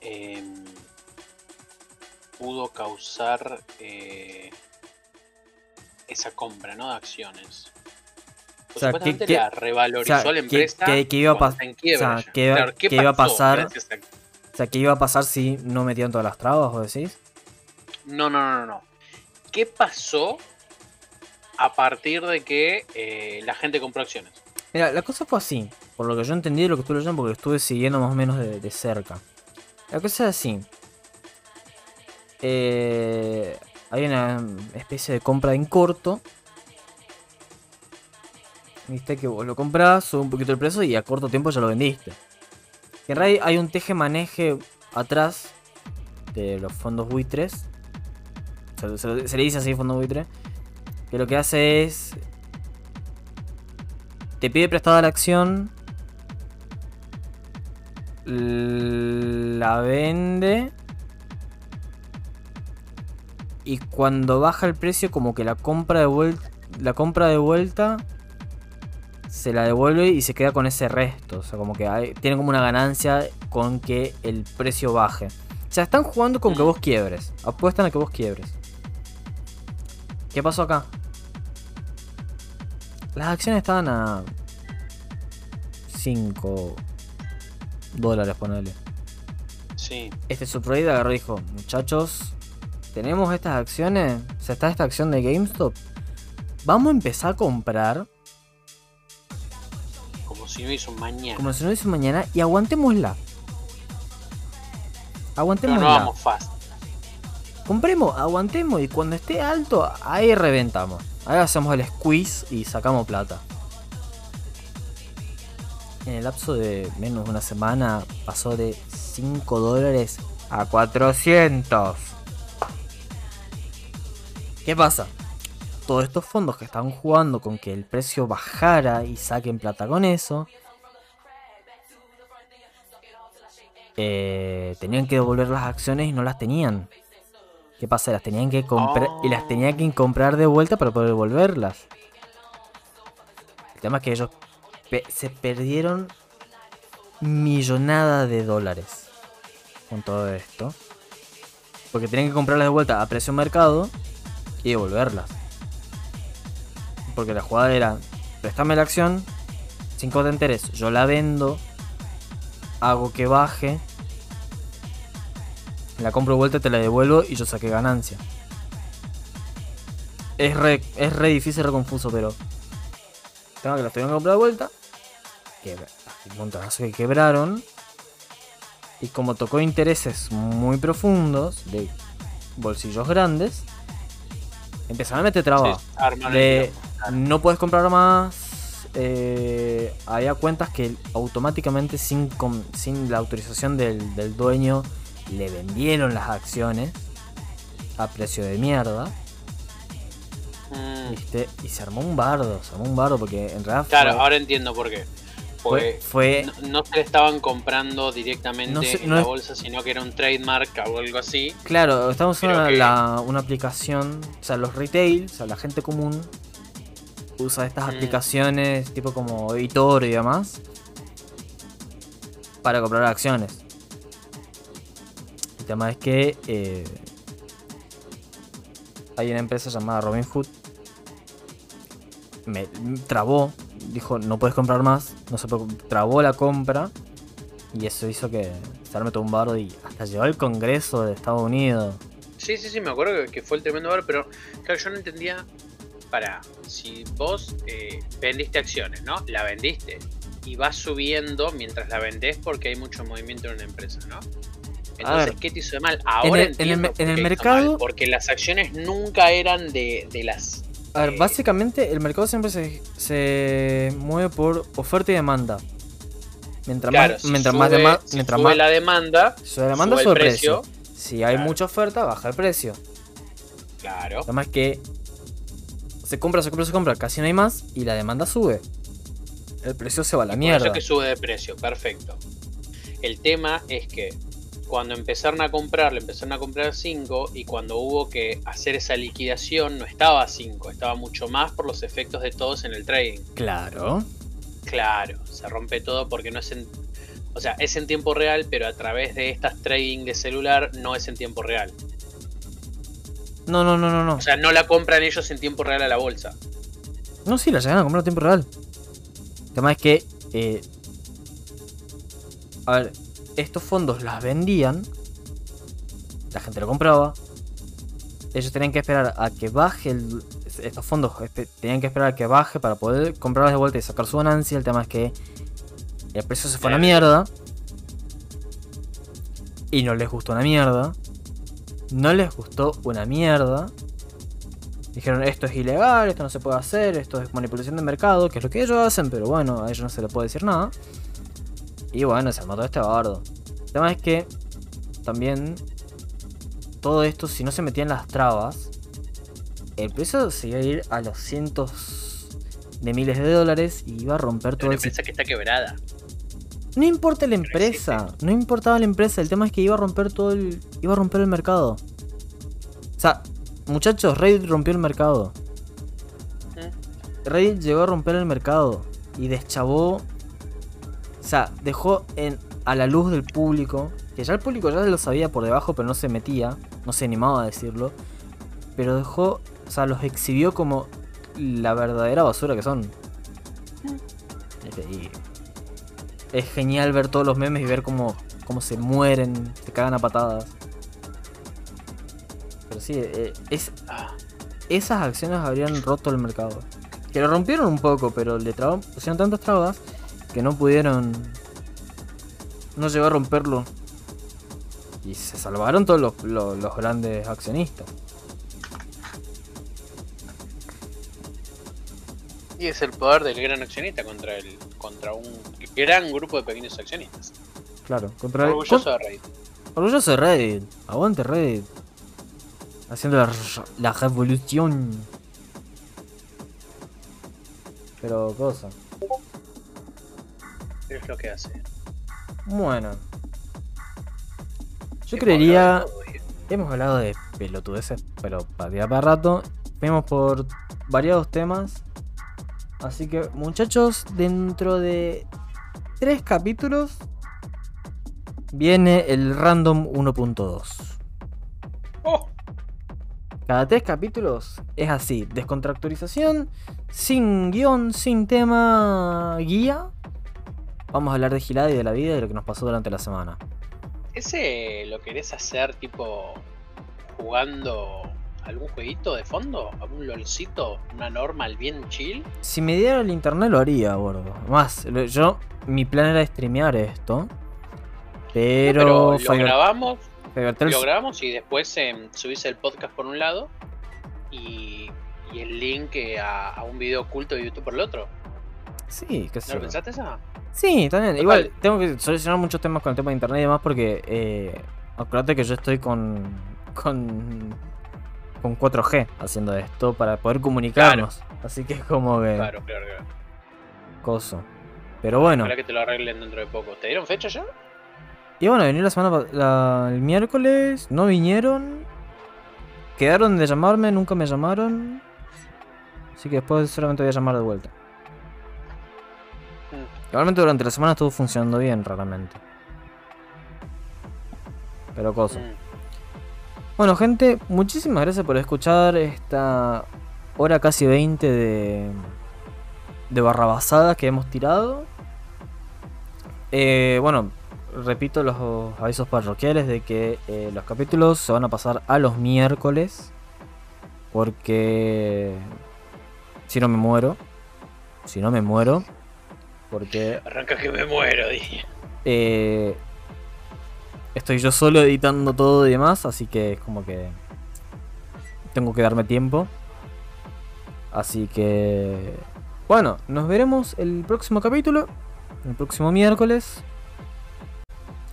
[SPEAKER 3] em, pudo causar eh, esa compra, ¿no? De acciones. Pues
[SPEAKER 2] O sea, que- que-
[SPEAKER 3] la revalorizó
[SPEAKER 2] o sea,
[SPEAKER 3] la empresa.
[SPEAKER 2] que- que iba a
[SPEAKER 3] cuando
[SPEAKER 2] pas-
[SPEAKER 3] está en quiebra
[SPEAKER 2] o sea,
[SPEAKER 3] ya.
[SPEAKER 2] que iba-
[SPEAKER 3] Claro, ¿qué
[SPEAKER 2] iba a pasar-
[SPEAKER 3] a-
[SPEAKER 2] O sea, ¿qué iba a pasar si no metían todas las trabas, vos decís?
[SPEAKER 3] No, no, no, no. ¿Qué pasó a partir de que eh, la gente compró acciones?
[SPEAKER 2] Mira, la cosa fue así, por lo que yo entendí de lo que estuve leyendo, porque lo estuve siguiendo más o menos de, de cerca. La cosa es así. Eh, hay una especie de compra en corto. Viste que vos lo compras, sube un poquito el precio y a corto tiempo ya lo vendiste. En realidad hay un teje-maneje atrás de los fondos buitres. Se, le dice así fondos buitres. Que lo que hace es. Te pide prestada la acción. La vende. Y cuando baja el precio, como que la compra de vuelta. La compra de vuelta. Se la devuelve y se queda con ese resto. O sea, como que hay- tiene como una ganancia con que el precio baje. O sea, están jugando con que vos quiebres. Apuestan a que vos quiebres. ¿Qué pasó acá? Las acciones estaban a 5 dólares, ponele.
[SPEAKER 3] Sí.
[SPEAKER 2] Este subreddit agarró y dijo, muchachos, tenemos estas acciones, o sea, está esta acción de GameStop. Vamos a empezar a comprar
[SPEAKER 3] Como si no hizo mañana.
[SPEAKER 2] como si no hubiese mañana y aguantémosla. Aguantémosla.
[SPEAKER 3] no vamos fast.
[SPEAKER 2] Compremos, aguantemos y cuando esté alto, ahí reventamos. Ahí hacemos el squeeze y sacamos plata. En el lapso de menos de una semana pasó de 5 dólares a 400. ¿Qué pasa? Todos estos fondos que estaban jugando con que el precio bajara y saquen plata con eso, eh, tenían que devolver las acciones y no las tenían. ¿Qué pasa? Las tenían que comprar y las tenían que comprar de vuelta para poder devolverlas. El tema es que ellos pe- se perdieron millonada de dólares con todo esto. Porque tenían que comprarlas de vuelta a precio mercado y devolverlas. Porque la jugada era, préstame la acción, 5 de interés, yo la vendo, hago que baje, la compro vuelta, te la devuelvo y yo saqué ganancia. Es re, es re difícil, re confuso, pero. Tengo que las tuvieron que comprar de vuelta. Que un montonazo que quebraron. Y como tocó intereses muy profundos, de bolsillos grandes, empezaron a meter trabas.
[SPEAKER 3] Sí,
[SPEAKER 2] de no puedes comprar más. eh, había cuentas que automáticamente sin, sin la autorización del, del dueño le vendieron las acciones a precio de mierda.
[SPEAKER 3] Mm,
[SPEAKER 2] ¿viste? Y se armó un bardo, se armó un bardo porque en realidad
[SPEAKER 3] Claro,
[SPEAKER 2] fue,
[SPEAKER 3] ahora entiendo por qué.
[SPEAKER 2] Fue,
[SPEAKER 3] no, no se le estaban comprando directamente
[SPEAKER 2] No sé-
[SPEAKER 3] en
[SPEAKER 2] no
[SPEAKER 3] la
[SPEAKER 2] es-
[SPEAKER 3] bolsa, sino que era un trademark o algo así.
[SPEAKER 2] Claro, estamos
[SPEAKER 3] que-
[SPEAKER 2] la- una aplicación, o sea, los retail, o sea, la gente común usa estas
[SPEAKER 3] Mm.
[SPEAKER 2] aplicaciones tipo como Editor y demás para comprar acciones. El tema es que eh, hay una empresa llamada Robinhood. Me trabó, dijo no puedes comprar más, no se puede, trabó la compra y eso hizo que se arme todo un bardo y hasta llegó al Congreso de Estados Unidos.
[SPEAKER 3] Sí, sí, sí, me acuerdo que, que fue el tremendo bar, pero claro, yo no entendía. Para, si vos eh, vendiste acciones, ¿no? La vendiste y vas subiendo mientras la vendés porque hay mucho movimiento en una empresa, ¿no? Entonces. ¿qué te hizo de mal? Ahora
[SPEAKER 2] en el
[SPEAKER 3] entiendo
[SPEAKER 2] en mercado-
[SPEAKER 3] mal, porque las acciones nunca eran de, de las.
[SPEAKER 2] A ver, básicamente el mercado siempre se, se mueve por oferta y demanda. Mientras
[SPEAKER 3] Claro,
[SPEAKER 2] más,
[SPEAKER 3] si
[SPEAKER 2] mientras
[SPEAKER 3] sube,
[SPEAKER 2] más, dema-
[SPEAKER 3] si
[SPEAKER 2] mientras
[SPEAKER 3] sube
[SPEAKER 2] más
[SPEAKER 3] la demanda,
[SPEAKER 2] sube la demanda,
[SPEAKER 3] sube
[SPEAKER 2] sube
[SPEAKER 3] el
[SPEAKER 2] precio.
[SPEAKER 3] precio.
[SPEAKER 2] Si hay mucha oferta, baja el precio.
[SPEAKER 3] claro.
[SPEAKER 2] Además que se compra, se compra, se compra, casi no hay más y la demanda sube. El precio se va a la
[SPEAKER 3] Por
[SPEAKER 2] mierda.
[SPEAKER 3] eso que sube de precio, perfecto. El tema es que cuando empezaron a comprar, le empezaron a comprar 5 y cuando hubo que hacer esa liquidación no estaba a 5, estaba mucho más por los efectos de todos en el trading.
[SPEAKER 2] Claro.
[SPEAKER 3] Claro, se rompe todo porque no es en... O sea, es en tiempo real, pero a través de estas trading de celular no es en tiempo real.
[SPEAKER 2] No, no, no, no, no.
[SPEAKER 3] O sea, no la compran ellos en tiempo real a la bolsa.
[SPEAKER 2] No, sí, la llegan a comprar a tiempo real. El tema es que. eh, a ver, estos fondos las vendían. La gente lo compraba. Ellos tenían que esperar a que baje el. Estos fondos espe- tenían que esperar a que baje para poder comprarlas de vuelta y sacar su ganancia. El tema es que el precio se fue a la
[SPEAKER 3] Claro.
[SPEAKER 2] mierda. Y no les gustó una mierda. no les gustó una mierda. Dijeron esto es ilegal, esto no se puede hacer, esto es manipulación de mercado, que es lo que ellos hacen, pero bueno, a ellos no se les puede decir nada. Y bueno, se mató este bardo. El tema es que también todo esto, si no se metían las trabas, el precio se iba a ir a los cientos de miles de dólares y iba a romper todo
[SPEAKER 3] Una empresa que está quebrada.
[SPEAKER 2] no importa la empresa, no importaba la empresa, el tema es que iba a romper todo el. iba a romper el mercado. O sea, muchachos, Reddit rompió el mercado. Reddit llegó a romper el mercado y deschavó. O sea, dejó en, a la luz del público. Que ya el público ya lo sabía por debajo, pero no se metía. No se animaba a decirlo. Pero dejó. O sea, los exhibió como la verdadera basura que son. Y es genial ver todos los memes y ver cómo, cómo se mueren, se cagan a patadas. Pero sí, eh, es,
[SPEAKER 3] Ah,
[SPEAKER 2] esas acciones habrían roto el mercado. Que lo rompieron un poco, pero le trabaron, pusieron tantas trabas que no pudieron. No llegó a romperlo. Y se salvaron todos los, los- los grandes accionistas.
[SPEAKER 3] y es el poder del gran accionista contra el contra un gran grupo de pequeños accionistas.
[SPEAKER 2] Claro, contra
[SPEAKER 3] Orgulloso de Reddit.
[SPEAKER 2] Orgulloso de Reddit. Aguante Reddit. Haciendo la, la revolución. Pero cosa.
[SPEAKER 3] Es lo que hace.
[SPEAKER 2] Bueno. Yo
[SPEAKER 3] Hemos
[SPEAKER 2] creería.
[SPEAKER 3] hablado.
[SPEAKER 2] Hemos hablado de pelotudeces, pero para día para rato. Fuimos por variados temas. Así que, muchachos, dentro de tres capítulos viene el Random 1.2.
[SPEAKER 3] ¡Oh!
[SPEAKER 2] Cada tres capítulos es así: descontracturización, sin guion, sin tema guía. Vamos a hablar de Gilada y de la vida y de lo que nos pasó durante la semana.
[SPEAKER 3] ¿Ese lo querés hacer tipo jugando algún jueguito de fondo? ¿Algún lolcito? ¿Una normal bien chill?
[SPEAKER 2] Si me diera el internet lo haría, gordo. Más, yo, mi plan era streamear esto. Pero,
[SPEAKER 3] Pero lo grabamos,
[SPEAKER 2] Fivertel-
[SPEAKER 3] lo grabamos y después em, subís el podcast por un lado y, y el link eh, a, a un video oculto de YouTube por el otro.
[SPEAKER 2] Sí, qué sé
[SPEAKER 3] ¿No lo pensaste eso?
[SPEAKER 2] Sí, también.
[SPEAKER 3] Total.
[SPEAKER 2] Igual, tengo que solucionar muchos temas con el tema de internet y demás porque. Eh, acuérdate que yo estoy con. con. con 4G haciendo esto para poder comunicarnos. Así que es como que.
[SPEAKER 3] Claro, claro, claro.
[SPEAKER 2] Coso. Pero bueno.
[SPEAKER 3] Ojalá que te lo arreglen dentro de poco. ¿Te dieron fecha ya?
[SPEAKER 2] Y bueno, venir la semana la- el miércoles, no vinieron. Quedaron de llamarme, nunca me llamaron. Así que después solamente voy a llamar de vuelta. Igualmente durante la semana estuvo funcionando bien, raramente. Pero cosa.
[SPEAKER 3] Mm.
[SPEAKER 2] Bueno, gente, muchísimas gracias por escuchar esta hora casi 20 de, de barrabasadas que hemos tirado. Eh, bueno, repito los avisos parroquiales de que eh, los capítulos se van a pasar a los miércoles. Porque si no me muero. Si no me muero. Porque
[SPEAKER 3] Arranca que me muero, dije.
[SPEAKER 2] eh, estoy yo solo editando todo y demás, así que es como que tengo que darme tiempo. Así que bueno, nos veremos el próximo capítulo, el próximo miércoles.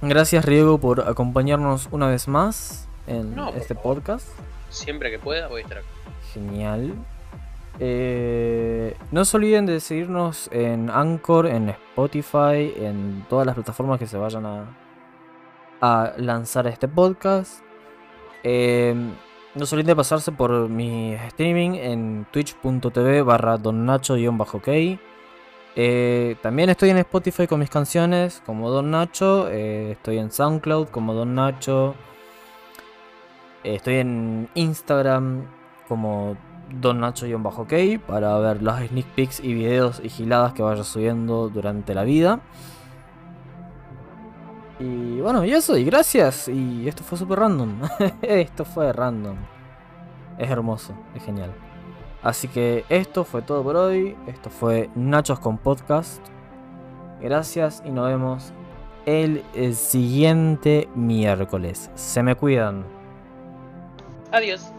[SPEAKER 2] Gracias Riego por acompañarnos una vez más en
[SPEAKER 3] No,
[SPEAKER 2] este podcast.
[SPEAKER 3] Siempre que pueda voy a estar acá.
[SPEAKER 2] Genial. Eh, no se olviden de seguirnos en Anchor, en Spotify, en todas las plataformas que se vayan a, lanzar este podcast. Eh, no se olviden de pasarse por mi streaming en twitch.tv barra donnacho-ok. Eh, también estoy en Spotify con mis canciones como Don Nacho. eh, estoy en SoundCloud como Don Nacho. eh, estoy en Instagram como Don Nacho-ok para ver las sneak peeks y videos y giladas que vaya subiendo durante la vida. Y bueno, y eso, y gracias. Y esto fue super random. esto fue random. Es hermoso, es genial. Así que esto fue todo por hoy. Esto fue Nachos con Podcast. Gracias y nos vemos el, el siguiente miércoles. Se me cuidan.
[SPEAKER 3] Adiós.